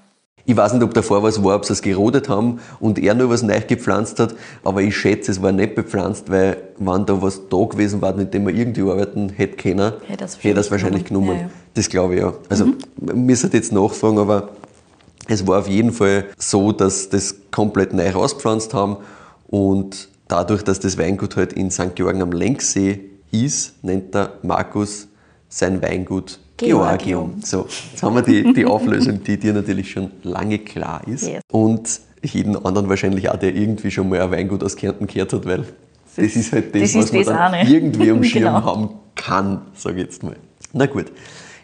Speaker 3: Ich weiß nicht, ob davor was war, ob sie es gerodet haben und er nur was neu gepflanzt hat, aber ich schätze, es war nicht bepflanzt, weil wenn da was da gewesen war, mit dem man irgendwie arbeiten hätte können,
Speaker 2: Hätte er's
Speaker 3: hätte er es wahrscheinlich genommen.
Speaker 2: genommen. Ja, ja.
Speaker 3: Das glaube ich ja. Also, wir müssen jetzt nachfragen, aber es war auf jeden Fall so, dass das komplett neu rausgepflanzt haben und dadurch, dass das Weingut halt in St. Georgen am Lenksee ist, nennt der Markus sein Weingut Georgium. So, jetzt haben wir die, die Auflösung, die dir natürlich schon lange klar ist.
Speaker 2: Yes.
Speaker 3: Und jeden anderen wahrscheinlich auch, der irgendwie schon mal ein Weingut aus Kärnten gehört hat, weil das, ist halt das,
Speaker 2: das
Speaker 3: was man
Speaker 2: das
Speaker 3: dann irgendwie am Schirm
Speaker 2: Genau.
Speaker 3: haben kann, sage ich jetzt mal. Na gut.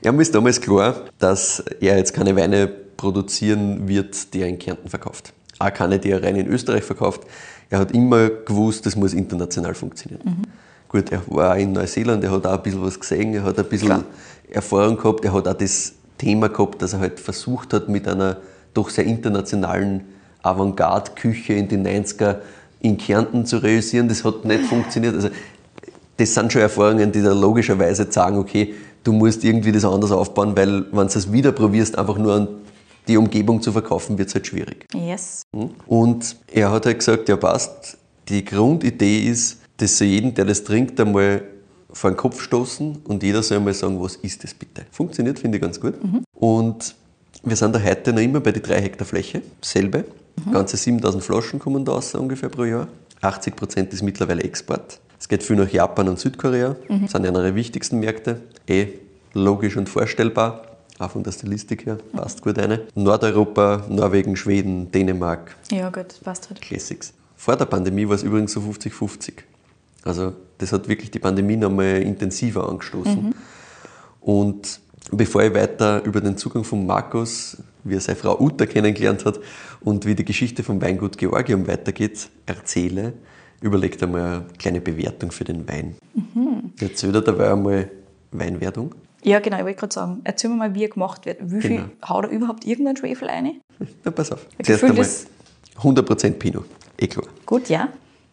Speaker 3: Er ist damals klar, dass er jetzt keine Weine produzieren wird, die er in Kärnten verkauft. Auch keine, die er rein in Österreich verkauft. Er hat immer gewusst, das muss international funktionieren.
Speaker 2: Mhm.
Speaker 3: Gut, er war in Neuseeland, er hat auch ein bisschen was gesehen, er hat ein bisschen
Speaker 2: Klar.
Speaker 3: Erfahrung gehabt, er hat auch das Thema gehabt, dass er halt versucht hat, mit einer doch sehr internationalen Avantgarde-Küche in den 90er in Kärnten zu realisieren. Das hat nicht funktioniert. Also, das sind schon Erfahrungen, die da logischerweise sagen, okay, du musst irgendwie das anders aufbauen, weil wenn du es wieder probierst, einfach nur an die Umgebung zu verkaufen, wird es halt schwierig.
Speaker 2: Yes.
Speaker 3: Und er hat halt gesagt, ja passt, die Grundidee ist, dass so jeden, der das trinkt, einmal vor den Kopf stoßen und jeder soll einmal sagen, was ist das bitte. Funktioniert, finde ich ganz gut. Und wir sind da heute noch immer bei die drei Hektar Fläche, selbe. Ganze 7000 Flaschen kommen da raus ungefähr pro Jahr. 80 Prozent ist mittlerweile Export. Es geht viel nach Japan und Südkorea, das sind ja unsere wichtigsten Märkte. Eh logisch und vorstellbar, auch von der Stilistik her, passt gut eine. Nordeuropa, Norwegen, Schweden, Dänemark,
Speaker 2: Ja, gut, passt halt.
Speaker 3: Classics. Vor der Pandemie war es übrigens so 50-50. Also das hat wirklich die Pandemie nochmal intensiver angestoßen. Und bevor ich weiter über den Zugang von Markus, wie er seine Frau Uta kennengelernt hat und wie die Geschichte vom Weingut Georgium weitergeht, erzähle, überlegt einmal eine kleine Bewertung für den Wein. Jetzt wieder dabei einmal Weinwertung.
Speaker 2: Ja, genau, ich wollte gerade sagen, erzähl mir mal, wie er gemacht wird. Wie viel
Speaker 3: Genau.
Speaker 2: haut er überhaupt irgendein Schwefel rein?
Speaker 3: Na, pass auf.
Speaker 2: Ich
Speaker 3: Zuerst einmal
Speaker 2: das-
Speaker 3: 100% Pinot. Eh klar.
Speaker 2: Gut, ja.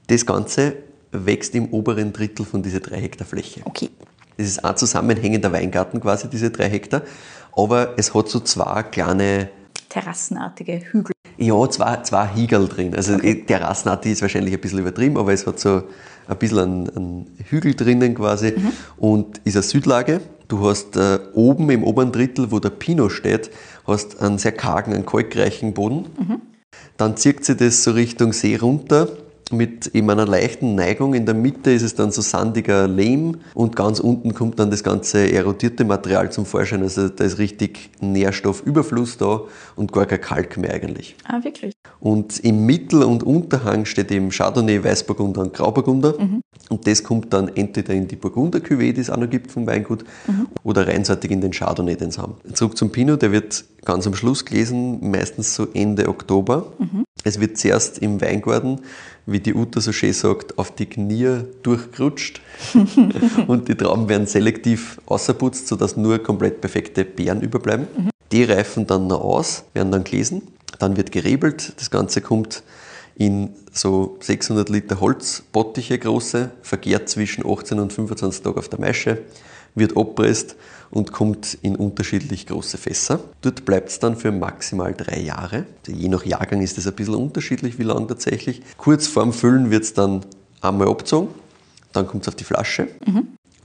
Speaker 3: Das Ganze wächst im oberen Drittel von dieser 3 Hektar Fläche.
Speaker 2: Okay.
Speaker 3: Das ist ein zusammenhängender Weingarten quasi, diese 3 Hektar. Aber es hat so zwei kleine,
Speaker 2: Terrassenartige Hügel.
Speaker 3: ja, zwei, zwei Hügel drin. Also okay. Terrassenartig ist wahrscheinlich ein bisschen übertrieben, aber es hat so ein bisschen einen, einen Hügel drinnen quasi und ist eine Südlage. Du hast äh, oben im oberen Drittel, wo der Pinot steht, hast einen sehr kargen, einen kalkreichen Boden. Dann zieht sich das so Richtung See runter mit eben einer leichten Neigung. In der Mitte ist es dann so sandiger Lehm und ganz unten kommt dann das ganze erodierte Material zum Vorschein. Also da ist richtig Nährstoffüberfluss da und gar kein Kalk mehr eigentlich.
Speaker 2: Ah, wirklich?
Speaker 3: Und im Mittel- und Unterhang steht eben Chardonnay, Weißburgunder und Grauburgunder. Und das kommt dann entweder in die Burgunder Cuvée, die es auch noch gibt vom Weingut, oder reinseitig in den Chardonnay, den sie haben. Zurück zum Pinot, der wird ganz am Schluss gelesen, meistens so Ende Oktober. Es wird zuerst im Weingarten, wie die Uta so schön sagt, auf die Knie durchgerutscht. und die Trauben werden selektiv außerputzt, sodass nur komplett perfekte Beeren überbleiben. Die reifen dann noch aus, werden dann gelesen. Dann wird gerebelt. Das Ganze kommt in so 600 Liter Holzbottiche große, vergärt zwischen 18 und 25 Tagen auf der Maische, wird abpresst und kommt in unterschiedlich große Fässer. Dort bleibt es dann für maximal drei Jahre. Je nach Jahrgang ist es ein bisschen unterschiedlich, wie lang tatsächlich. Kurz vorm Füllen wird es dann einmal abgezogen, dann kommt es auf die Flasche,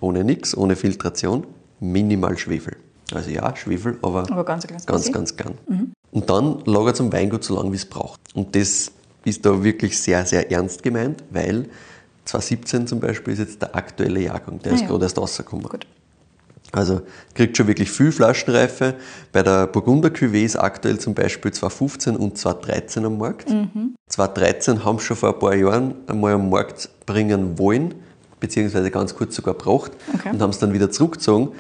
Speaker 3: ohne nichts, ohne Filtration, minimal Schwefel. Also ja, Schwefel, aber,
Speaker 2: Aber ganz, ganz,
Speaker 3: ganz,
Speaker 2: bisschen.
Speaker 3: ganz gern. Und dann lagert es am Weingut so lange, wie es braucht. Und das ist da wirklich sehr, sehr ernst gemeint, weil 2017 zum Beispiel ist jetzt der aktuelle Jahrgang, der
Speaker 2: Ah
Speaker 3: ist
Speaker 2: ja.
Speaker 3: gerade erst rausgekommen.
Speaker 2: Gut.
Speaker 3: Also kriegt schon wirklich viel Flaschenreife. Bei der Burgunder Cuvée ist aktuell zum Beispiel 2015 und 2013 am Markt. 2013 haben sie schon vor ein paar Jahren einmal am Markt bringen wollen, beziehungsweise ganz kurz sogar gebracht
Speaker 2: Okay.
Speaker 3: und haben es dann wieder zurückgezogen,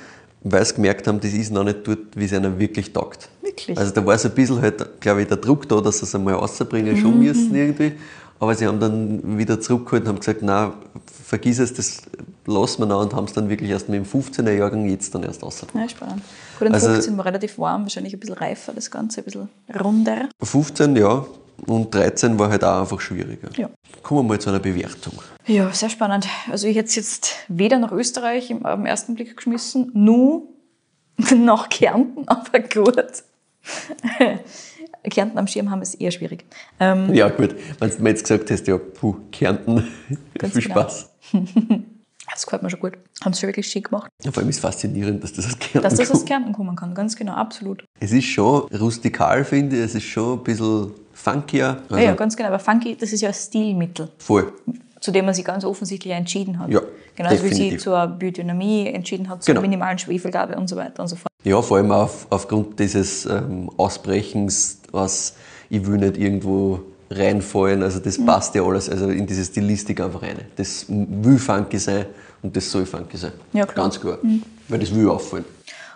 Speaker 3: weil sie gemerkt haben, das ist noch nicht dort, wie es ihnen wirklich taugt.
Speaker 2: Wirklich?
Speaker 3: Also da war so ein bisschen halt, glaube ich, der Druck da, dass sie es einmal rausbringen schon müssen irgendwie. Aber sie haben dann wieder zurückgeholt und haben gesagt, na, vergiss es, das lassen wir noch und haben es dann wirklich erst mit dem 15er Jahrgang jetzt dann erst raus.
Speaker 2: Ja, spannend. Gut, in
Speaker 3: Also-
Speaker 2: 15 war relativ warm, wahrscheinlich ein bisschen reifer, das Ganze, ein bisschen runder.
Speaker 3: 15, ja, und 13 war halt auch einfach schwieriger.
Speaker 2: Ja.
Speaker 3: Kommen wir mal zu einer Bewertung.
Speaker 2: Ja, sehr spannend. Also ich hätte es jetzt weder nach Österreich im, am ersten Blick geschmissen, nur nach Kärnten, aber gut. Kärnten am Schirm haben ist eher schwierig. Ähm,
Speaker 3: Ja, gut, wenn du mir jetzt gesagt hast, ja, puh, Kärnten, viel
Speaker 2: genau.
Speaker 3: Spaß.
Speaker 2: Das gefällt mir schon gut. Haben sie wirklich schick gemacht.
Speaker 3: Ja, vor allem ist es faszinierend, dass das aus Kärnten
Speaker 2: Dass das
Speaker 3: kommt.
Speaker 2: aus Kärnten kommen kann, ganz genau, absolut.
Speaker 3: Es ist schon rustikal, finde ich. Es ist schon ein bisschen funkier. Also
Speaker 2: ja, ja, ganz genau. Aber Funky, das ist ja ein Stilmittel,
Speaker 3: Voll.
Speaker 2: zu dem man sich ganz offensichtlich entschieden hat.
Speaker 3: Ja,
Speaker 2: Genauso wie sie zur Biodynamie entschieden hat, zur
Speaker 3: Genau.
Speaker 2: minimalen Schwefelgabe und so weiter und so fort.
Speaker 3: Ja, vor allem auf, aufgrund dieses ähm, Ausbrechens, was ich will nicht irgendwo reinfallen. Also
Speaker 2: Mhm.
Speaker 3: das passt ja alles also in diese Stilistik einfach rein. Das will funky sein und das soll funky sein.
Speaker 2: Ja, klar. Mhm.
Speaker 3: Ganz klar. Weil das will auffallen.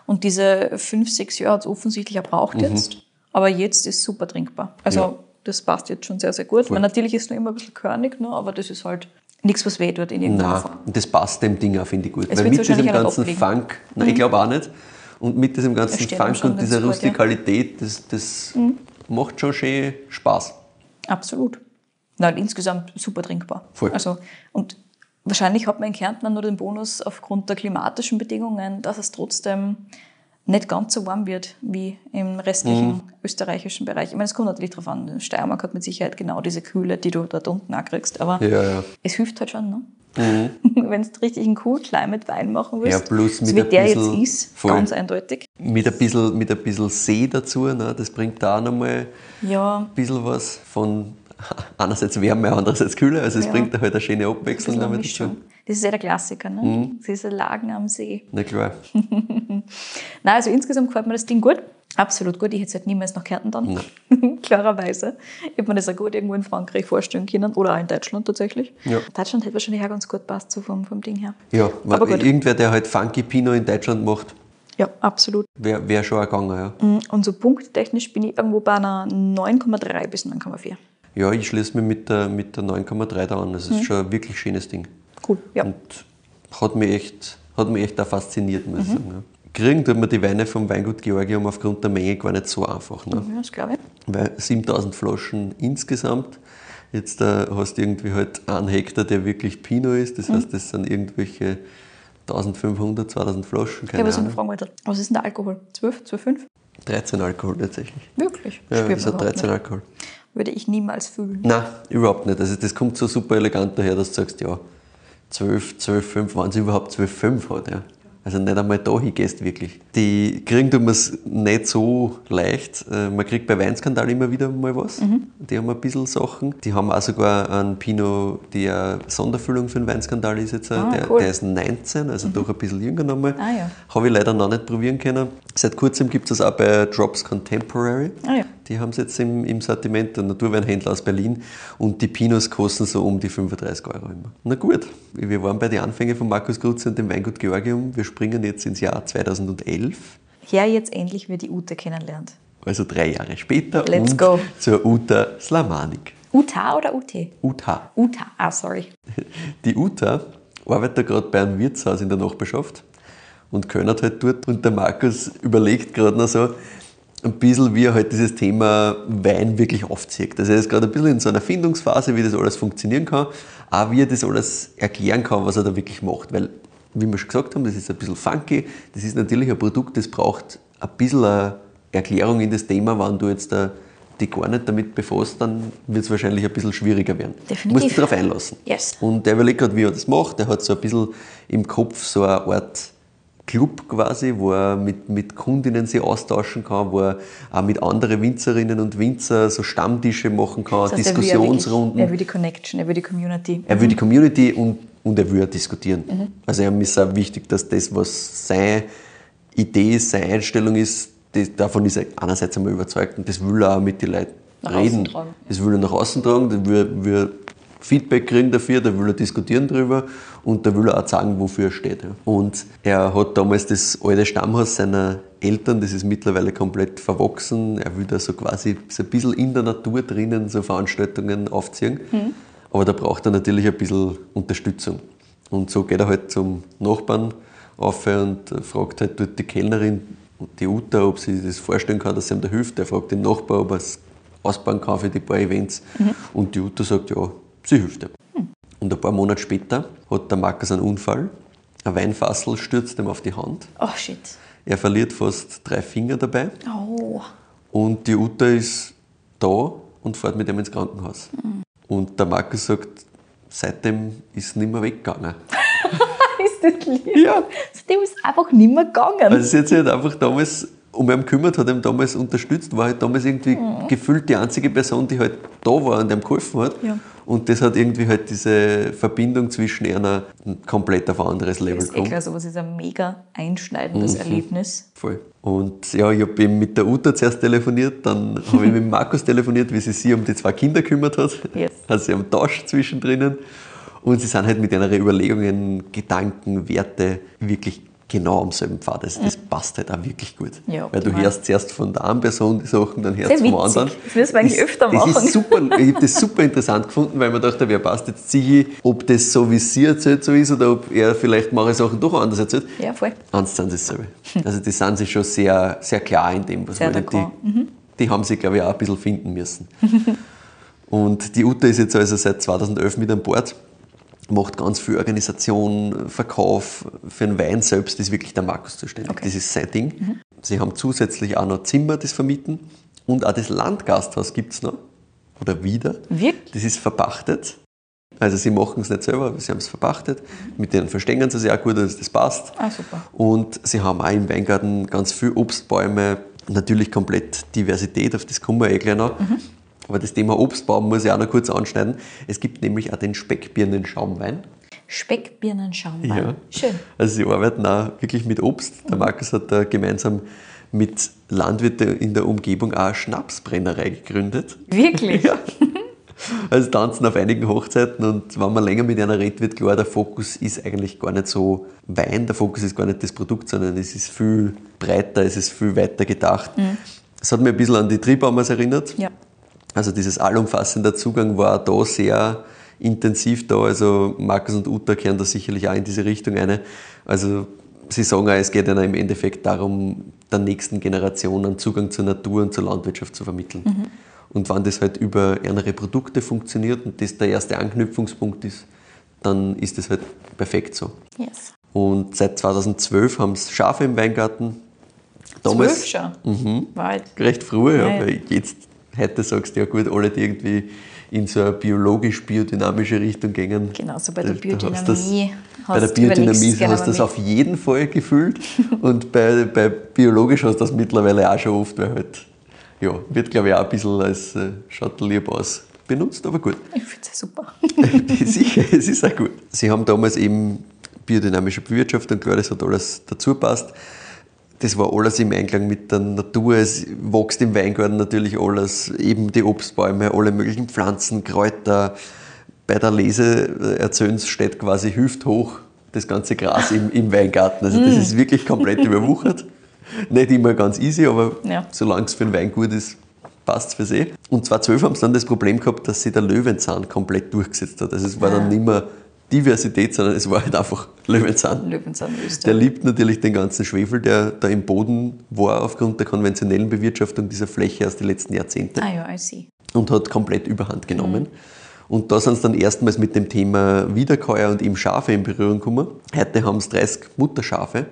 Speaker 2: Und diese fünf, sechs Jahre hat es offensichtlich auch braucht jetzt. Aber jetzt ist super trinkbar. Also
Speaker 3: Mhm. Ja.
Speaker 2: das passt jetzt schon sehr, sehr gut. Weil natürlich ist es nur immer ein bisschen körnig, ne? aber das ist halt nichts, was weh tut in irgendeiner Form.
Speaker 3: und das passt dem Ding auch, finde ich gut.
Speaker 2: Es
Speaker 3: Weil mit diesem ganzen.
Speaker 2: Mhm.
Speaker 3: Funk, nein, ich glaube auch nicht. Und mit diesem ganzen Funk und dieser.
Speaker 2: Mhm.
Speaker 3: Rustikalität, das, das macht schon schön Spaß.
Speaker 2: Absolut. Nein, insgesamt super trinkbar.
Speaker 3: Voll.
Speaker 2: Also, und wahrscheinlich hat man in Kärnten nur den Bonus aufgrund der klimatischen Bedingungen, dass es trotzdem nicht ganz so warm wird wie im restlichen
Speaker 3: Mhm.
Speaker 2: österreichischen Bereich. Ich meine, es kommt natürlich darauf an. Steiermark hat mit Sicherheit genau diese Kühle, die du dort unten auch kriegst. Aber
Speaker 3: Ja, ja.
Speaker 2: es hilft halt schon, ne? Wenn du richtig einen Cool Climate Wein machen willst,
Speaker 3: Mhm. Ja, plus
Speaker 2: so
Speaker 3: mit
Speaker 2: wie
Speaker 3: ein
Speaker 2: der
Speaker 3: bisschen-
Speaker 2: jetzt ist,
Speaker 3: voll.
Speaker 2: ganz eindeutig.
Speaker 3: Mit ein bisschen, mit ein bisschen See dazu, ne? das bringt da auch nochmal
Speaker 2: Ja,
Speaker 3: ein bisschen was von einerseits Wärme, andererseits Kühle. Also es
Speaker 2: Ja.
Speaker 3: bringt da halt eine schöne
Speaker 2: ein
Speaker 3: Abwechslung damit dazu.
Speaker 2: Das ist ja der Klassiker, ne?
Speaker 3: Mhm.
Speaker 2: Diese Lagen am See.
Speaker 3: Na klar.
Speaker 2: Nein, also insgesamt gefällt mir das Ding gut. Absolut gut. Ich hätte es halt niemals nach Kärnten dann. Klarerweise. Ich hätte mir das auch gut irgendwo in Frankreich vorstellen können oder auch in Deutschland tatsächlich.
Speaker 3: Ja.
Speaker 2: Deutschland hätte wahrscheinlich auch ganz gut passt so vom, vom Ding her.
Speaker 3: Ja,
Speaker 2: Aber gut.
Speaker 3: irgendwer, der halt Funky Pinot in Deutschland macht,
Speaker 2: Ja, absolut.
Speaker 3: wäre wär schon gegangen. Ja.
Speaker 2: Und so punkttechnisch bin ich irgendwo bei einer 9,3 bis 9,4.
Speaker 3: Ja, ich schließe mich mit der, mit der 9,3 da an. Das
Speaker 2: Mhm.
Speaker 3: ist schon ein wirklich schönes Ding.
Speaker 2: Cool. Ja.
Speaker 3: Und hat mich echt, hat mich echt auch fasziniert,
Speaker 2: Mhm.
Speaker 3: muss ich sagen. Ja. Kriegen tut man die Weine vom Weingut Georgium aufgrund der Menge gar nicht so einfach. Ne?
Speaker 2: ja, das glaube ich.
Speaker 3: Weil 7000 Flaschen insgesamt. Jetzt äh, hast du irgendwie halt einen Hektar, der wirklich Pinot ist.
Speaker 2: Mhm.
Speaker 3: Das heißt, das sind irgendwelche 1500, 2000 Flaschen,
Speaker 2: Ja,
Speaker 3: keine
Speaker 2: was ich noch
Speaker 3: Ahnung.
Speaker 2: fragen wollte. Was ist denn der Alkohol? 12, 12,5?
Speaker 3: 13 Alkohol tatsächlich.
Speaker 2: Wirklich?
Speaker 3: Ja, das hat
Speaker 2: überhaupt
Speaker 3: 13
Speaker 2: nicht.
Speaker 3: Alkohol.
Speaker 2: Würde ich niemals fühlen.
Speaker 3: Nein, überhaupt nicht. Also das kommt so super elegant daher, dass du sagst, ja, 12, 12, 5, wenn es überhaupt 12, 5 hat. Ja. Also nicht einmal da hingehst wirklich. Die kriegen tun wir es nicht so leicht. Äh, Man kriegt bei Weinskandal immer wieder mal was.
Speaker 2: Mhm.
Speaker 3: Die haben ein bisschen Sachen. Die haben auch sogar einen Pinot, der Sonderfüllung für den Weinskandal ist jetzt.
Speaker 2: Ah,
Speaker 3: der,
Speaker 2: cool.
Speaker 3: der ist 19, also doch ein bisschen jünger nochmal.
Speaker 2: Ah, ja.
Speaker 3: Habe ich leider noch nicht probieren können. Seit kurzem gibt es das auch bei Drops Contemporary.
Speaker 2: Ah, ja.
Speaker 3: Die haben es jetzt im, im Sortiment, der Naturweinhändler aus Berlin. Und die Pinos kosten so um die 35 Euro immer. Na gut, wir waren bei den Anfängen von Markus Grutze und dem Weingut Georgium. Wir springen jetzt ins Jahr 2011,
Speaker 2: Her jetzt endlich, wer die Ute kennenlernt.
Speaker 3: also drei Jahre später.
Speaker 2: Let's
Speaker 3: und
Speaker 2: go.
Speaker 3: zur Uta Slamanik.
Speaker 2: Uta oder UT?
Speaker 3: Uta.
Speaker 2: Uta, ah, sorry.
Speaker 3: Die Uta arbeitet gerade bei einem Wirtshaus in der Nachbarschaft und könnert halt dort. Und der Markus überlegt gerade noch so ein bisschen, wie er halt dieses Thema Wein wirklich aufzieht. Also er ist gerade ein bisschen in so einer Findungsphase, wie das alles funktionieren kann, auch wie er das alles erklären kann, was er da wirklich macht. Weil, wie wir schon gesagt haben, das ist ein bisschen funky, das ist natürlich ein Produkt, das braucht ein bisschen eine Erklärung in das Thema, wenn du jetzt da die gar nicht damit befasst, dann wird es wahrscheinlich ein bisschen schwieriger werden.
Speaker 2: Definitiv.
Speaker 3: Du musst dich darauf einlassen.
Speaker 2: Yes.
Speaker 3: Und der überlegt gerade, wie er das macht. Der hat so ein bisschen im Kopf so eine Art Club quasi, wo er mit, mit Kundinnen sich austauschen kann, wo er auch mit anderen Winzerinnen und Winzer so Stammtische machen kann,
Speaker 2: Das heißt,
Speaker 3: Diskussionsrunden.
Speaker 2: Er will die Connection, er will die Community.
Speaker 3: Er will die Community und, und er will auch diskutieren.
Speaker 2: Mhm.
Speaker 3: Also ihm ist auch wichtig, dass das, was seine Idee ist, seine Einstellung ist, das, davon ist er einerseits einmal überzeugt und das will er auch mit den Leuten
Speaker 2: Nach
Speaker 3: reden. Das will er nach außen tragen, da will, will Feedback kriegen dafür, da will er diskutieren drüber und da will er auch sagen, wofür er steht. Und er hat damals das alte Stammhaus seiner Eltern, das ist mittlerweile komplett verwachsen. Er will da so quasi so ein bisschen in der Natur drinnen so Veranstaltungen aufziehen. Aber da braucht er natürlich ein bisschen Unterstützung. Und so geht er halt zum Nachbarn auf und fragt halt dort die Kellnerin, die Uta, ob sie sich das vorstellen kann, dass sie ihm da hilft. Der fragt den Nachbar, ob er es ausbauen kann für die paar Events. Und die Uta sagt, ja, sie hilft ihm. Und ein paar Monate später hat der Markus einen Unfall. Ein Weinfassel stürzt ihm auf die Hand.
Speaker 2: Oh shit.
Speaker 3: Er verliert fast drei Finger dabei.
Speaker 2: Oh.
Speaker 3: Und die Uta ist da und fährt mit ihm ins Krankenhaus. Und der Markus sagt, seitdem ist es nicht mehr weggegangen.
Speaker 2: Ist das lieb?
Speaker 3: Ja.
Speaker 2: Dem ist einfach nicht mehr gegangen.
Speaker 3: Also sie hat sich halt einfach damals um ihn gekümmert, hat ihm damals unterstützt, war halt damals irgendwie gefühlt die einzige Person, die halt da war und ihm geholfen hat.
Speaker 2: Ja.
Speaker 3: Und das hat irgendwie halt diese Verbindung zwischen einer komplett auf ein anderes Level
Speaker 2: ist eh
Speaker 3: gekommen.
Speaker 2: klar, sowas ist ein mega einschneidendes
Speaker 3: Mhm.
Speaker 2: Erlebnis.
Speaker 3: Voll. Und ja, ich habe eben mit der Uta zuerst telefoniert, dann habe ich mit Markus telefoniert, wie sie sich um die zwei Kinder gekümmert hat.
Speaker 2: Yes.
Speaker 3: Also sie haben Tausch zwischendrin. Und sie sind halt mit ihren Überlegungen, Gedanken, Werte wirklich genau am selben Pfad. Also das passt halt auch wirklich gut.
Speaker 2: Ja,
Speaker 3: Weil du hörst zuerst von der einen Person die Sachen, dann hörst du vom anderen.
Speaker 2: Das müssen wir eigentlich öfter
Speaker 3: Das
Speaker 2: machen.
Speaker 3: ist super, ich habe das super interessant gefunden, weil man dachte, wer passt jetzt sicher, ob das so wie sie erzählt so ist oder ob er vielleicht manche Sachen doch anders erzählt.
Speaker 2: Ja, voll.
Speaker 3: Eins sind sie dasselbe. Also die sind sich schon sehr, sehr klar in dem, was
Speaker 2: Sehr
Speaker 3: wollen.
Speaker 2: d'accord.
Speaker 3: Die, die haben sich, glaube ich, auch ein bisschen finden müssen. Und die Ute ist jetzt also seit 2011 mit an Bord, macht ganz viel Organisation, Verkauf. Für den Wein selbst ist wirklich der Markus zuständig.
Speaker 2: Okay.
Speaker 3: Das ist sein Ding. Sie haben zusätzlich auch noch Zimmer, das vermieten. Und auch das Landgasthaus gibt es noch. Oder wieder.
Speaker 2: Wirklich?
Speaker 3: Das ist verpachtet. Also sie machen es nicht selber, aber sie haben es verpachtet. Mit denen verstehen sie sich auch gut, dass das passt.
Speaker 2: Ah, super.
Speaker 3: Und sie haben auch im Weingarten ganz viele Obstbäume, natürlich komplett Diversität, auf das kommen wir eh gleich noch. Aber das Thema Obstbaum muss ich auch noch kurz anschneiden. Es gibt nämlich auch den Speckbirnen-Schaumwein.
Speaker 2: Speckbirnenschaumwein. Schön.
Speaker 3: Also sie arbeiten auch wirklich mit Obst. Der Markus hat da gemeinsam mit Landwirten in der Umgebung auch eine Schnapsbrennerei gegründet.
Speaker 2: Wirklich?
Speaker 3: Ja. Also tanzen auf einigen Hochzeiten und wenn man länger mit einer redet, wird klar, der Fokus ist eigentlich gar nicht so Wein, der Fokus ist gar nicht das Produkt, sondern es ist viel breiter, es ist viel weiter gedacht. Es hat mich ein bisschen an die Triebbaumers erinnert.
Speaker 2: Ja.
Speaker 3: Also dieses allumfassende Zugang war da sehr intensiv da. Also Markus und Uta kehren da sicherlich auch in diese Richtung eine. Also sie sagen auch, es geht ihnen im Endeffekt darum, der nächsten Generation einen Zugang zur Natur und zur Landwirtschaft zu vermitteln. Und wenn das halt über andere Produkte funktioniert und das der erste Anknüpfungspunkt ist, dann ist das halt perfekt so.
Speaker 2: Yes.
Speaker 3: Und seit 2012 haben sie Schafe im Weingarten.
Speaker 2: Zwölf schon. Mhm. Weit.
Speaker 3: recht früh, ja. weil jetzt heute sagst du ja gut, alle, die irgendwie in so eine biologisch-biodynamische Richtung gehen.
Speaker 2: Genau, so bei der
Speaker 3: da hast das-
Speaker 2: Biodynamie
Speaker 3: Bei der
Speaker 2: hast
Speaker 3: Biodynamie hast du das auf jeden Fall gefühlt und bei, bei biologisch hast du das mittlerweile auch schon oft, weil halt, ja, wird glaube ich auch ein bisschen als äh, schaut aus benutzt, aber gut.
Speaker 2: Ich finde es super.
Speaker 3: Sicher, es ist auch gut. Sie haben damals eben biodynamische Bewirtschaftung, klar, das hat alles dazu passt. Das war alles im Einklang mit der Natur. Es wächst im Weingarten natürlich alles, eben die Obstbäume, alle möglichen Pflanzen, Kräuter. Bei der Lese erzählen steht quasi hüfthoch das ganze Gras im, im Weingarten. Also das ist wirklich komplett überwuchert. Nicht immer ganz easy, aber
Speaker 2: Ja.
Speaker 3: solange es für den Wein gut ist, passt es für sie. Und 2012 haben sie dann das Problem gehabt, dass sich der Löwenzahn komplett durchgesetzt hat. Also es war dann nicht mehr Diversität, sondern es war halt einfach Löwenzahn.
Speaker 2: Löwenzahn
Speaker 3: Der
Speaker 2: Österreich.
Speaker 3: liebt natürlich den ganzen Schwefel, der da im Boden war aufgrund der konventionellen Bewirtschaftung dieser Fläche aus den letzten Jahrzehnten
Speaker 2: Ah ja, I see.
Speaker 3: und hat komplett Überhand genommen. Und da sind sie dann erstmals mit dem Thema Wiederkäuer und eben Schafe in Berührung gekommen. Heute haben sie 30 Mutterschafe,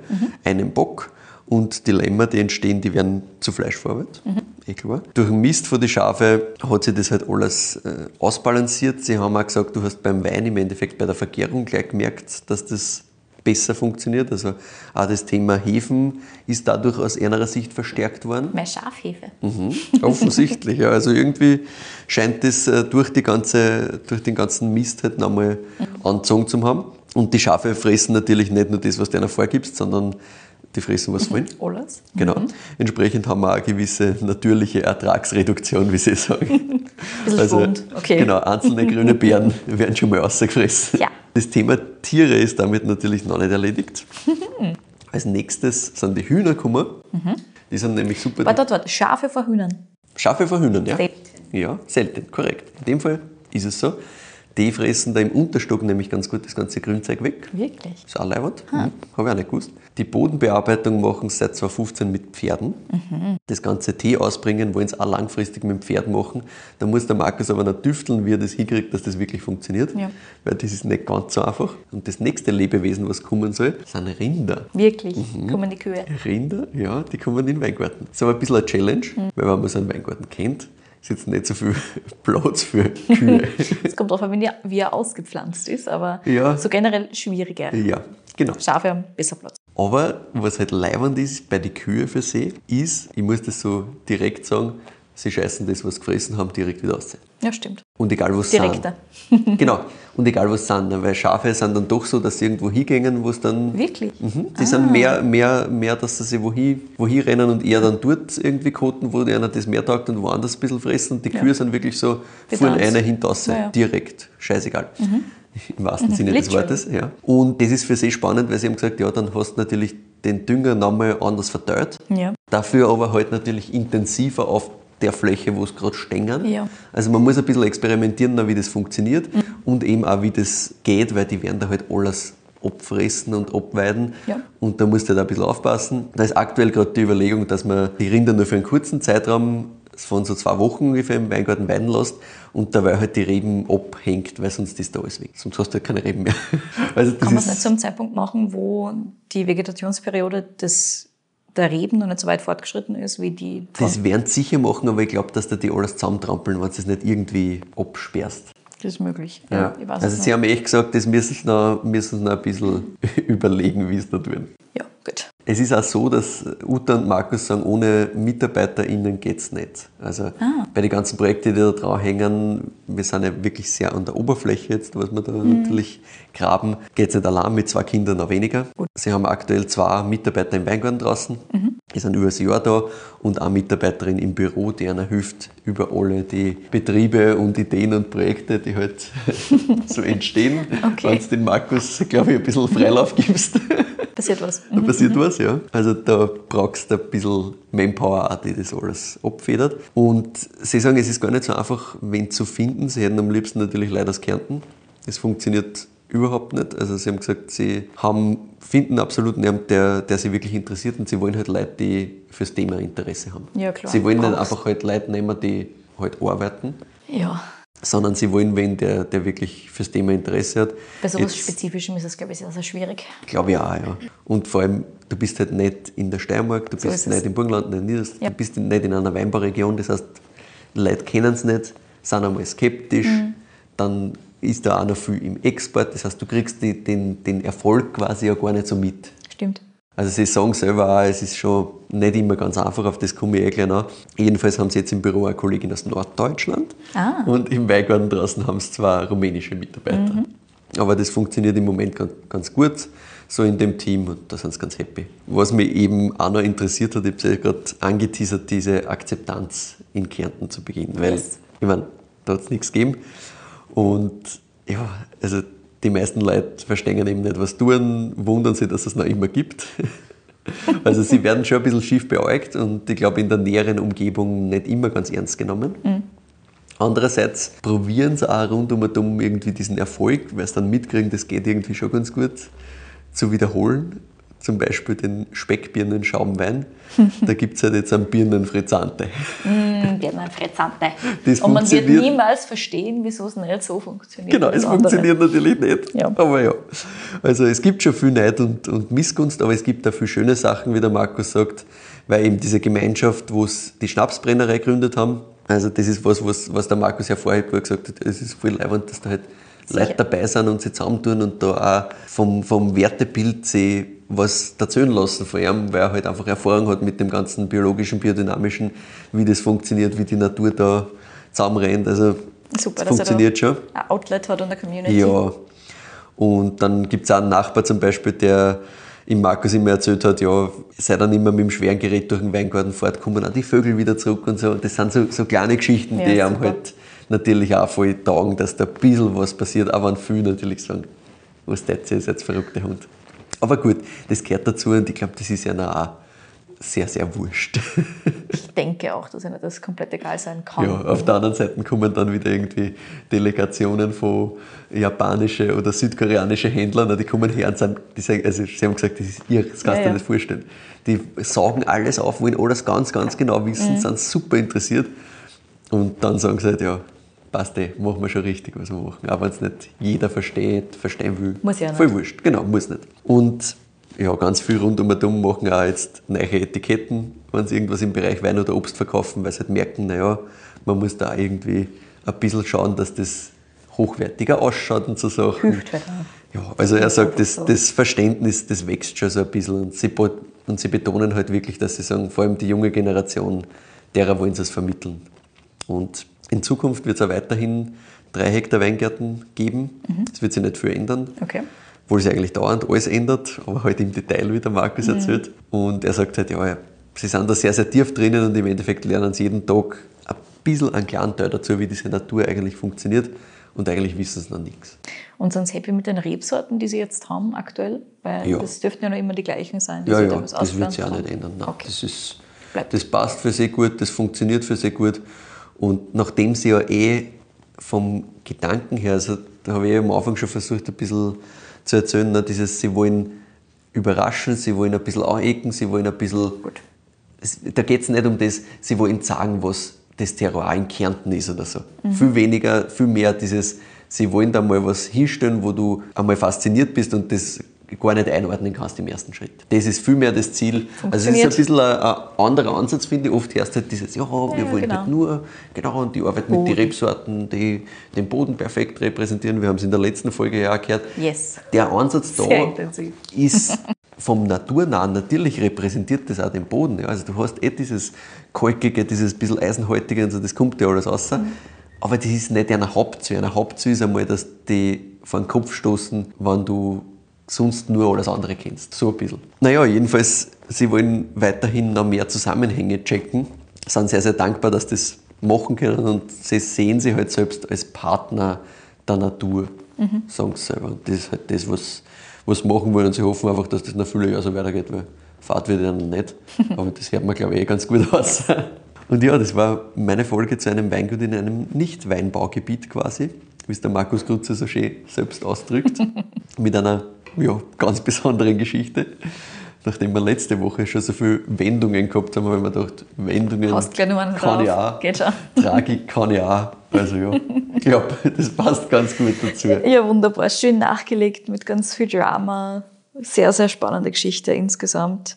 Speaker 3: einen Bock und die Lämmer, die entstehen, die werden zu Fleisch verarbeitet. Eh klar. Durch den Mist von den Schafe hat sich das halt alles äh, ausbalanciert. Sie haben auch gesagt, du hast beim Wein im Endeffekt bei der Vergärung gleich gemerkt, dass das besser funktioniert. Also auch das Thema Hefen ist dadurch aus einer Sicht verstärkt worden.
Speaker 2: Mehr Schafhefe.
Speaker 3: Mhm, offensichtlich, ja. Also irgendwie scheint das äh, durch, die ganze, durch den ganzen Mist halt nochmal angezogen zu haben. Und die Schafe fressen natürlich nicht nur das, was du ihnen vorgibst, sondern die fressen, was sie wollen.
Speaker 2: Alles.
Speaker 3: Genau. Entsprechend haben wir auch eine gewisse natürliche Ertragsreduktion, wie sie sagen.
Speaker 2: Schwund, okay.
Speaker 3: Genau, einzelne grüne Beeren werden schon mal rausgefressen.
Speaker 2: Ja.
Speaker 3: Das Thema Tiere ist damit natürlich noch nicht erledigt. Als nächstes sind die Hühner gekommen. Die sind nämlich super.
Speaker 2: Warte, warte, warte. Schafe vor Hühnern.
Speaker 3: Schafe vor Hühnern, ja?
Speaker 2: Selten.
Speaker 3: Ja, selten, korrekt. In dem Fall ist es so. Die fressen da im Unterstock nämlich ganz gut das ganze Grünzeug weg.
Speaker 2: Wirklich?
Speaker 3: Ist auch leibend. Mhm. Habe ich auch nicht gewusst. Die Bodenbearbeitung machen sie seit 2015 mit Pferden. Das ganze Tee ausbringen wollen sie auch langfristig mit dem Pferd machen. Da muss der Markus aber noch tüfteln, wie er das hinkriegt, dass das wirklich funktioniert.
Speaker 2: Ja.
Speaker 3: Weil das ist nicht ganz so einfach. Und das nächste Lebewesen, was kommen soll, sind Rinder.
Speaker 2: Wirklich?
Speaker 3: Mhm.
Speaker 2: Kommen die Kühe?
Speaker 3: Rinder, ja, die kommen in den Weingarten. Das ist aber ein bisschen eine Challenge, weil wenn man so einen Weingarten kennt, ist jetzt nicht so viel Platz für Kühe.
Speaker 2: Es kommt darauf an, wie er- ausgepflanzt ist, aber
Speaker 3: Ja.
Speaker 2: so generell schwieriger.
Speaker 3: ja, genau.
Speaker 2: Schafe haben besser Platz.
Speaker 3: Aber was halt leibend ist bei den Kühen für sie, ist, ich muss das so direkt sagen, sie scheißen das, was sie gefressen haben, direkt wieder aus.
Speaker 2: Ja, stimmt.
Speaker 3: Und egal was sie
Speaker 2: Direkter.
Speaker 3: sind. genau. Und egal was sie sind. Weil Schafe sind dann doch so, dass sie irgendwo hingehen, wo es dann.
Speaker 2: Wirklich?
Speaker 3: Mhm. Die sind mehr, mehr, mehr, dass sie wohin, wohin rennen und eher dann dort irgendwie koten, wo einer das mehr taugt und woanders ein bisschen fressen. Und die
Speaker 2: Ja.
Speaker 3: Kühe sind wirklich so, fuhren einer hintaus,
Speaker 2: Ja, ja.
Speaker 3: direkt. Scheißegal. Im wahrsten Sinne des. Wortes. Ja. Und das ist für sie spannend, weil sie haben gesagt, ja, dann hast du natürlich den Dünger nochmal anders verteilt.
Speaker 2: Ja.
Speaker 3: Dafür aber halt natürlich intensiver auf der Fläche, wo es gerade stehen.
Speaker 2: Ja.
Speaker 3: Also man muss ein bisschen experimentieren, wie das funktioniert und eben auch, wie das geht, weil die werden da halt alles abfressen und abweiden.
Speaker 2: Ja.
Speaker 3: Und da musst du halt ein bisschen aufpassen. Da ist aktuell gerade die Überlegung, dass man die Rinder nur für einen kurzen Zeitraum von so zwei Wochen ungefähr im Weingarten weiden lässt und dabei halt die Reben abhängt, weil sonst ist da alles weg. Sonst hast du halt keine Reben mehr. Also das
Speaker 2: Kann man es nicht zu einem Zeitpunkt machen, wo die Vegetationsperiode des, der Reben noch nicht so weit fortgeschritten ist, wie die
Speaker 3: Das werden sie sicher machen, aber ich glaube, dass da die alles zusammentrampeln, wenn du es nicht irgendwie absperrst.
Speaker 2: Das ist möglich.
Speaker 3: Ja.
Speaker 2: weiß
Speaker 3: Also
Speaker 2: es
Speaker 3: sie
Speaker 2: nicht.
Speaker 3: haben echt gesagt, das müssen sie noch, müssen sie noch ein bisschen überlegen, wie sie da tun.
Speaker 2: Ja, gut.
Speaker 3: Es ist auch so, dass Uta und Markus sagen, ohne MitarbeiterInnen geht es nicht. Also
Speaker 2: Ah.
Speaker 3: bei den ganzen Projekten, die da drauf hängen, wir sind ja wirklich sehr an der Oberfläche jetzt, was wir da natürlich graben, geht es nicht allein, mit zwei Kindern noch weniger. Sie haben aktuell zwei Mitarbeiter im Weingarten draußen, die sind über das Jahr da und eine Mitarbeiterin im Büro, die einer hilft über alle die Betriebe und Ideen und Projekte, die halt so entstehen.
Speaker 2: Okay.
Speaker 3: Wenn du den Markus, glaube ich, ein bisschen Freilauf gibst.
Speaker 2: Passiert was.
Speaker 3: Da passiert was, ja. Also da brauchst du ein bisschen Manpower auch, die das alles abfedert. Und sie sagen, es ist gar nicht so einfach, wen zu finden. Sie hätten am liebsten natürlich Leute aus Kärnten. Das funktioniert überhaupt nicht. Also sie haben gesagt, sie haben, finden absolut niemanden, der, der sie wirklich interessiert und sie wollen halt Leute, die fürs Thema Interesse haben.
Speaker 2: Ja, klar.
Speaker 3: Sie wollen nicht
Speaker 2: Brauchst.
Speaker 3: einfach halt Leute nehmen, die halt arbeiten,
Speaker 2: Ja,
Speaker 3: sondern sie wollen wen, der, der wirklich fürs Thema Interesse hat.
Speaker 2: bei sowas
Speaker 3: Jetzt-
Speaker 2: Spezifischem ist es, glaube ich, sehr, sehr schwierig.
Speaker 3: Glaube ich auch, ja. Und vor allem, du bist halt nicht in der Steiermark, du
Speaker 2: So
Speaker 3: bist
Speaker 2: es.
Speaker 3: nicht im Burgenland, nicht in Niedersachsen,
Speaker 2: Ja.
Speaker 3: du bist nicht in einer Weinbauregion. Das heißt, Leute kennen es nicht, sind einmal skeptisch,
Speaker 2: Mhm.
Speaker 3: dann ist da auch noch viel im Export. Das heißt, du kriegst die, den, den Erfolg quasi ja gar nicht so mit.
Speaker 2: Stimmt.
Speaker 3: Also sie sagen selber auch, es ist schon nicht immer ganz einfach, auf das komme ich eh gleich nach. Jedenfalls haben sie jetzt im Büro eine Kollegin aus Norddeutschland
Speaker 2: Ah.
Speaker 3: und im Weingarten draußen haben sie zwei rumänische Mitarbeiter. Aber das funktioniert im Moment ganz, ganz gut, so in dem Team und da sind sie ganz happy. Was mich eben auch noch interessiert hat, ich habe es ja gerade angeteasert, diese Akzeptanz in Kärnten zu Beginn. Weil,
Speaker 2: Yes.
Speaker 3: ich meine, da hat es nichts gegeben und ja, also die meisten Leute verstehen eben nicht, was tun, wundern sich, dass es noch immer gibt. Also sie werden schon ein bisschen schief beäugt und ich glaube in der näheren Umgebung nicht immer ganz ernst genommen. Andererseits probieren sie auch rund um und um irgendwie diesen Erfolg, weil sie dann mitkriegen, das geht irgendwie schon ganz gut, zu wiederholen. Zum Beispiel den Speckbirnen-Schaumwein. Da gibt es halt jetzt einen Birnenfrizzante.
Speaker 2: Mm, Birnenfrizzante.
Speaker 3: Das
Speaker 2: Und man wird
Speaker 3: funktioniert.
Speaker 2: niemals verstehen, wieso es nicht so funktioniert.
Speaker 3: Genau, es
Speaker 2: das andere.
Speaker 3: funktioniert natürlich nicht.
Speaker 2: Ja.
Speaker 3: Aber ja. Also es gibt schon viel Neid und, und Missgunst, aber es gibt auch viele schöne Sachen, wie der Markus sagt, weil eben diese Gemeinschaft, wo es die Schnapsbrennerei gegründet haben, also das ist was, was, was der Markus ja vorher gut gesagt hat, es ist voll leibend, dass da halt
Speaker 2: Sicher.
Speaker 3: Leute dabei sind und sich zusammentun und da auch vom, vom Wertebild sich was erzählen lassen von ihm, weil er halt einfach Erfahrung hat mit dem ganzen biologischen, biodynamischen, wie das funktioniert, wie die Natur da zusammenrennt. Also
Speaker 2: Super, er
Speaker 3: funktioniert schon.
Speaker 2: ein Outlet hat und eine Community.
Speaker 3: Ja. Und dann gibt es auch einen Nachbar zum Beispiel, der ihm Markus immer erzählt hat, ja, sei dann immer mit dem schweren Gerät durch den Weingarten fortgekommen, auch die Vögel wieder zurück und so. Das sind so, so kleine Geschichten,
Speaker 2: Ja,
Speaker 3: die einem
Speaker 2: super.
Speaker 3: halt natürlich auch voll taugen, dass da ein bisschen was passiert, auch wenn viele natürlich sagen, was tät ihr, ihr seid verrückte Hund. Aber gut, das gehört dazu und ich glaube, das ist ja auch sehr, sehr wurscht.
Speaker 2: Ich denke auch, dass ihnen das komplett egal sein kann.
Speaker 3: Ja, auf der anderen Seite kommen dann wieder irgendwie Delegationen von japanische oder südkoreanische Händlern, die kommen her und sind, die sagen, also sie haben gesagt, das ist irre, das kannst du
Speaker 2: Ja,
Speaker 3: dir
Speaker 2: ja.
Speaker 3: nicht vorstellen. Die saugen alles auf, wollen alles ganz, ganz genau
Speaker 2: Mhm.
Speaker 3: wissen, sind super interessiert und dann sagen sie halt, ja, passt eh, machen wir schon richtig, was wir machen. Auch wenn es nicht jeder versteht, verstehen will.
Speaker 2: Muss ja nicht.
Speaker 3: Voll wurscht, genau, muss nicht. Und ja, ganz viel rund um und um machen auch jetzt neue Etiketten, wenn sie irgendwas im Bereich Wein oder Obst verkaufen, weil sie halt merken, naja, man muss da irgendwie ein bisschen schauen, dass das hochwertiger ausschaut und so Sachen.
Speaker 2: Hilft halt auch.
Speaker 3: Ja, also er sagt, das, das Verständnis, das wächst schon so ein bisschen und sie, und sie betonen halt wirklich, dass sie sagen, vor allem die junge Generation, derer wollen sie es vermitteln. Und in Zukunft wird es auch weiterhin drei Hektar Weingärten geben. Das wird sich nicht viel ändern
Speaker 2: Okay.
Speaker 3: obwohl sich eigentlich dauernd alles ändert, aber halt im Detail, wie der Markus erzählt. Und er sagt halt, ja, ja, sie sind da sehr, sehr tief drinnen und im Endeffekt lernen sie jeden Tag ein bisschen einen kleinen Teil dazu, wie diese Natur eigentlich funktioniert und eigentlich wissen sie noch nichts.
Speaker 2: Und sind Sie happy mit den Rebsorten, die Sie jetzt haben aktuell? Weil
Speaker 3: Ja.
Speaker 2: das dürften ja noch immer die gleichen sein. die
Speaker 3: Ja,
Speaker 2: Sie
Speaker 3: ja,
Speaker 2: damals
Speaker 3: das wird sich auch nicht ändern. Nein,
Speaker 2: Okay.
Speaker 3: das, ist, das passt für sie gut, das funktioniert für sie gut. Und nachdem sie ja eh vom Gedanken her, also da habe ich am Anfang schon versucht, ein bisschen zu erzählen, ne, dieses, sie wollen überraschen, sie wollen ein bisschen anecken, sie wollen ein bisschen.
Speaker 2: Gut.
Speaker 3: Es, da geht es nicht um das, sie wollen sagen, was das Terroir in Kärnten ist oder so.
Speaker 2: Mhm.
Speaker 3: Viel weniger, viel mehr dieses, sie wollen da mal was hinstellen, wo du einmal fasziniert bist und das gar nicht einordnen kannst im ersten Schritt. Das ist viel mehr das Ziel. Also es ist ein bisschen ein, ein anderer Ansatz, finde ich. Oft hörst du halt dieses, ja, wir
Speaker 2: ja,
Speaker 3: wollen
Speaker 2: genau.
Speaker 3: halt nur, genau, und die arbeiten mit den Rebsorten, die den Boden perfekt repräsentieren. Wir haben es in der letzten Folge ja auch gehört.
Speaker 2: Yes.
Speaker 3: Der Ansatz da ist vom Naturnahen, natürlich repräsentiert das auch den Boden. Ja. Also du hast eh dieses Kalkige, dieses bisschen Eisenhaltige und so, das kommt ja alles raus. Aber das ist nicht eine Hauptziel. Eine Hauptziel ist einmal, dass die vor den Kopf stoßen, wenn du sonst nur alles andere kennst. So ein bisschen. Naja, jedenfalls, sie wollen weiterhin noch mehr Zusammenhänge checken, sind sehr, sehr dankbar, dass das machen können und sie sehen sich halt selbst als Partner der Natur, sagen sie selber. Und das ist halt das, was, was sie machen wollen und sie hoffen einfach, dass das noch viele Jahre so weitergeht, weil Fahrt wird noch nicht. Aber das hört man, glaube ich, eh ganz gut aus. Und ja, das war meine Folge zu einem Weingut in einem Nicht-Weinbaugebiet quasi, wie es der Markus Grutze so schön selbst ausdrückt, mit einer ja, ganz besonderen Geschichte. Nachdem wir letzte Woche schon so viele Wendungen gehabt haben, haben wir gedacht, Wendungen
Speaker 2: Hast gleich noch einen
Speaker 3: kann ich
Speaker 2: drauf.
Speaker 3: auch.
Speaker 2: Geht schon.
Speaker 3: Tragik kann ich auch. Also ja, ich glaube, das passt ganz gut dazu.
Speaker 2: Ja, wunderbar. Schön nachgelegt mit ganz viel Drama. Sehr, sehr spannende Geschichte insgesamt.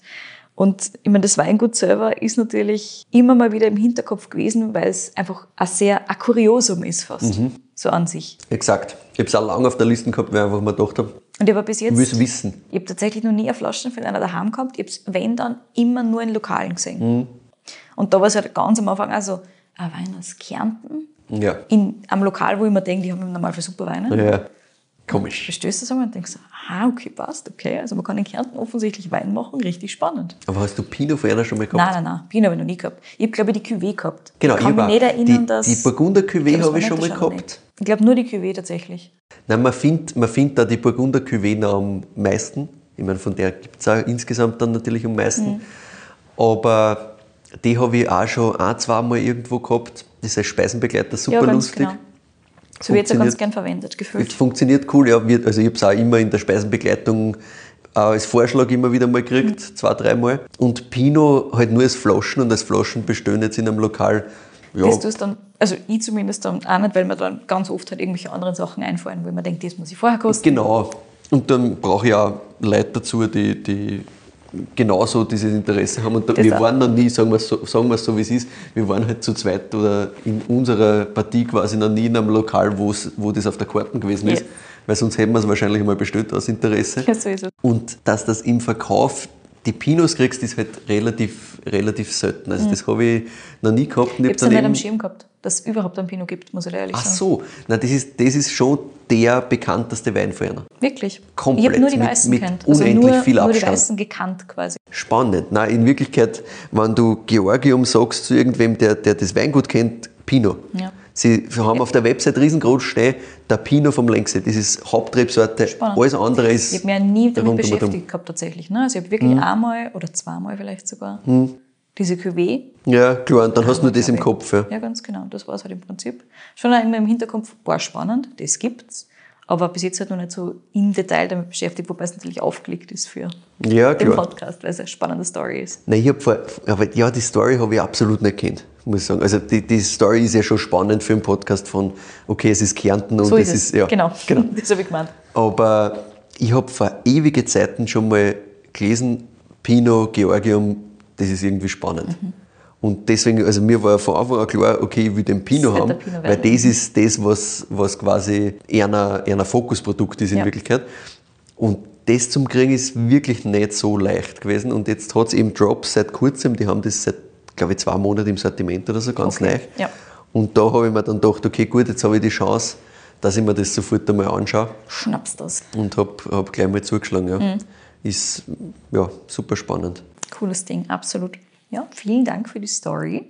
Speaker 2: Und ich meine, das Weingut selber ist natürlich immer mal wieder im Hinterkopf gewesen, weil es einfach ein sehr ein Kuriosum ist fast,
Speaker 3: Mhm.
Speaker 2: so an sich.
Speaker 3: Exakt. Ich habe es auch lange auf der Liste gehabt, weil ich einfach mal gedacht habe,
Speaker 2: Und ich habe bis jetzt,
Speaker 3: wissen.
Speaker 2: ich habe tatsächlich noch nie eine Flasche von einer daheim gehabt. Ich habe es, wenn dann, immer nur in Lokalen gesehen.
Speaker 3: Mhm.
Speaker 2: Und da war es halt ganz am Anfang also ein Wein aus Kärnten,
Speaker 3: Ja.
Speaker 2: in einem Lokal, wo ich mir denke, die haben im Normalfall super Weine.
Speaker 3: ja. Komisch.
Speaker 2: Verstößt das einmal und denkst, ah, okay, passt, okay. Also man kann in Kärnten offensichtlich Wein machen, richtig spannend.
Speaker 3: Aber hast du Pinot von einer schon mal gehabt?
Speaker 2: Nein, nein, nein, Pinot habe ich noch nie gehabt. Ich habe, glaube ich, die Cuvée gehabt.
Speaker 3: Genau,
Speaker 2: ich kann
Speaker 3: ich
Speaker 2: mich nicht erinnern,
Speaker 3: die,
Speaker 2: dass...
Speaker 3: Die Burgunder Cuvée habe ich schon mal
Speaker 2: nicht
Speaker 3: gehabt.
Speaker 2: Chardonnay. Ich glaube nur die Cuvée tatsächlich.
Speaker 3: Nein, man findet man find da die Burgunder Cuvée noch am meisten. Ich meine, von der gibt es auch insgesamt dann natürlich am meisten.
Speaker 2: Mhm.
Speaker 3: Aber die habe ich auch schon ein, zwei Mal irgendwo gehabt. Das ist als Speisenbegleiter super
Speaker 2: ja,
Speaker 3: lustig.
Speaker 2: genau. So wird es ja ganz gern verwendet,
Speaker 3: Es
Speaker 2: gefühlt.
Speaker 3: funktioniert cool, ja. Also ich habe es auch immer in der Speisenbegleitung äh, als Vorschlag immer wieder mal gekriegt, zwei, dreimal. Und Pinot halt nur als Flaschen und als Flaschen bestehen jetzt in einem Lokal. Ja,
Speaker 2: Das tust dann, also ich zumindest dann auch nicht, weil mir dann ganz oft halt irgendwelche anderen Sachen einfallen, wo man denkt, das muss ich vorher kosten.
Speaker 3: Genau. Und dann brauche ich auch Leute dazu, die, die genauso dieses Interesse haben. Und da, wir
Speaker 2: auch.
Speaker 3: waren noch nie, sagen wir es so, sagen wir so wie es ist, wir waren halt zu zweit oder in unserer Partie quasi noch nie in einem Lokal, wo das auf der Karten gewesen ist.
Speaker 2: Ja.
Speaker 3: Weil sonst hätten wir es wahrscheinlich mal bestellt aus Interesse.
Speaker 2: Ja, so ist es.
Speaker 3: Und dass das im Verkauf die Pinos kriegst, ist halt relativ, relativ selten. Also das habe ich noch nie gehabt.
Speaker 2: Ich habe
Speaker 3: hab
Speaker 2: es ja nicht am Schirm gehabt, dass es überhaupt einen Pinot gibt, muss ich ehrlich
Speaker 3: Ach
Speaker 2: sagen.
Speaker 3: so, Nein, das, ist, das ist schon der bekannteste Wein einer.
Speaker 2: Wirklich.
Speaker 3: Komplett,
Speaker 2: Ich habe nur die
Speaker 3: mit-
Speaker 2: Weißen
Speaker 3: mit
Speaker 2: gekannt. Also
Speaker 3: unendlich
Speaker 2: nur,
Speaker 3: viel
Speaker 2: nur die
Speaker 3: Abstand.
Speaker 2: Weißen gekannt quasi.
Speaker 3: Spannend. Nein, in Wirklichkeit, wenn du Georgium sagst zu irgendwem, der, der das Weingut kennt, Pinot.
Speaker 2: Ja.
Speaker 3: Sie haben auf der Website riesengroß stehen, der Pinot vom Längse. Das ist Hauptrebsorte.
Speaker 2: Spannend.
Speaker 3: Alles andere ist.
Speaker 2: Ich habe mich ja nie damit
Speaker 3: und
Speaker 2: beschäftigt
Speaker 3: um.
Speaker 2: gehabt tatsächlich. Ne? Also ich habe wirklich einmal oder zweimal vielleicht sogar
Speaker 3: Hm.
Speaker 2: diese Cuvée.
Speaker 3: Ja, klar, und dann hast du nur das im. Kopf. Ja.
Speaker 2: Ja, ganz genau. Das war es halt im Prinzip. Schon auch immer im Hinterkopf, boah, spannend, das gibt's. Aber bis jetzt halt noch nicht so im Detail damit beschäftigt, wobei es natürlich aufgelegt ist für
Speaker 3: Ja,
Speaker 2: den. Podcast, weil es eine spannende Story ist.
Speaker 3: Nein, ich hab vor, aber ja, die Story habe ich absolut nicht kennt, muss ich sagen. Also die, die Story ist ja schon spannend für einen Podcast von, okay, es ist Kärnten und
Speaker 2: So
Speaker 3: es
Speaker 2: ist es.
Speaker 3: ist, ja,
Speaker 2: genau.
Speaker 3: genau.
Speaker 2: Das habe ich gemeint.
Speaker 3: Aber ich habe vor ewige Zeiten schon mal gelesen, Pinot, Georgium, das ist irgendwie spannend.
Speaker 2: Mhm.
Speaker 3: Und deswegen, also mir war von Anfang an klar, okay, ich will den Pinot
Speaker 2: Das
Speaker 3: haben,
Speaker 2: der Pinot
Speaker 3: weil das ist das, was, was quasi eher ein, eher ein Fokusprodukt ist in
Speaker 2: Ja.
Speaker 3: Wirklichkeit. Und das zum Kriegen ist wirklich nicht so leicht gewesen. Und jetzt hat es eben Drops seit kurzem, die haben das seit, glaube ich, zwei Monaten im Sortiment oder so, ganz
Speaker 2: Okay.
Speaker 3: neu.
Speaker 2: Ja.
Speaker 3: Und da habe ich mir dann gedacht, okay, gut, jetzt habe ich die Chance, dass ich mir das sofort einmal anschaue
Speaker 2: Schnappst das.
Speaker 3: und habe hab gleich mal zugeschlagen. Ja.
Speaker 2: Mhm.
Speaker 3: Ist ja, super spannend.
Speaker 2: Cooles Ding, absolut. Ja, vielen Dank für die Story.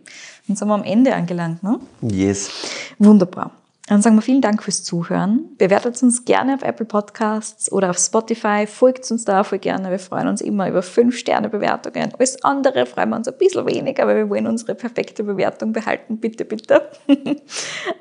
Speaker 2: Dann sind wir am Ende angelangt, ne?
Speaker 3: Yes.
Speaker 2: Wunderbar. Dann sagen wir vielen Dank fürs Zuhören. Bewertet uns gerne auf Apple Podcasts oder auf Spotify. Folgt uns da voll gerne. Wir freuen uns immer über 5-Sterne-Bewertungen. Alles andere freuen wir uns ein bisschen weniger, weil wir wollen unsere perfekte Bewertung behalten. Bitte, bitte.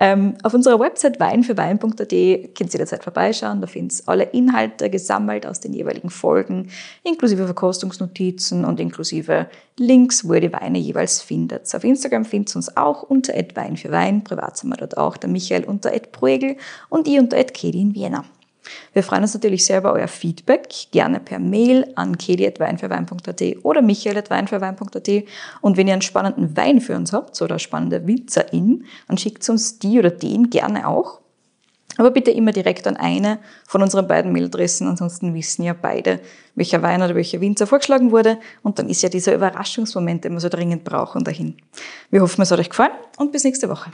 Speaker 2: ähm, auf unserer Website weinfürwein.at könnt ihr jederzeit vorbeischauen. Da findet ihr alle Inhalte gesammelt aus den jeweiligen Folgen, inklusive Verkostungsnotizen und inklusive Links, wo ihr die Weine jeweils findet. Auf Instagram findet ihr uns auch unter Wein für Wein. Privat sind wir dort auch. Der Michael unter Proegel und ich unter Kedi in Vienna. Wir freuen uns natürlich sehr über euer Feedback, gerne per Mail an kedi.weinfürwein.at oder michael.weinfürwein.at. Und wenn ihr einen spannenden Wein für uns habt oder spannende Winzerin, dann schickt uns die oder den gerne auch. Aber bitte immer direkt an eine von unseren beiden Mailadressen, ansonsten wissen ja beide, welcher Wein oder welcher Winzer vorgeschlagen wurde. Und dann ist ja dieser Überraschungsmoment, den wir so dringend brauchen, dahin. Wir hoffen, es hat euch gefallen und bis nächste Woche.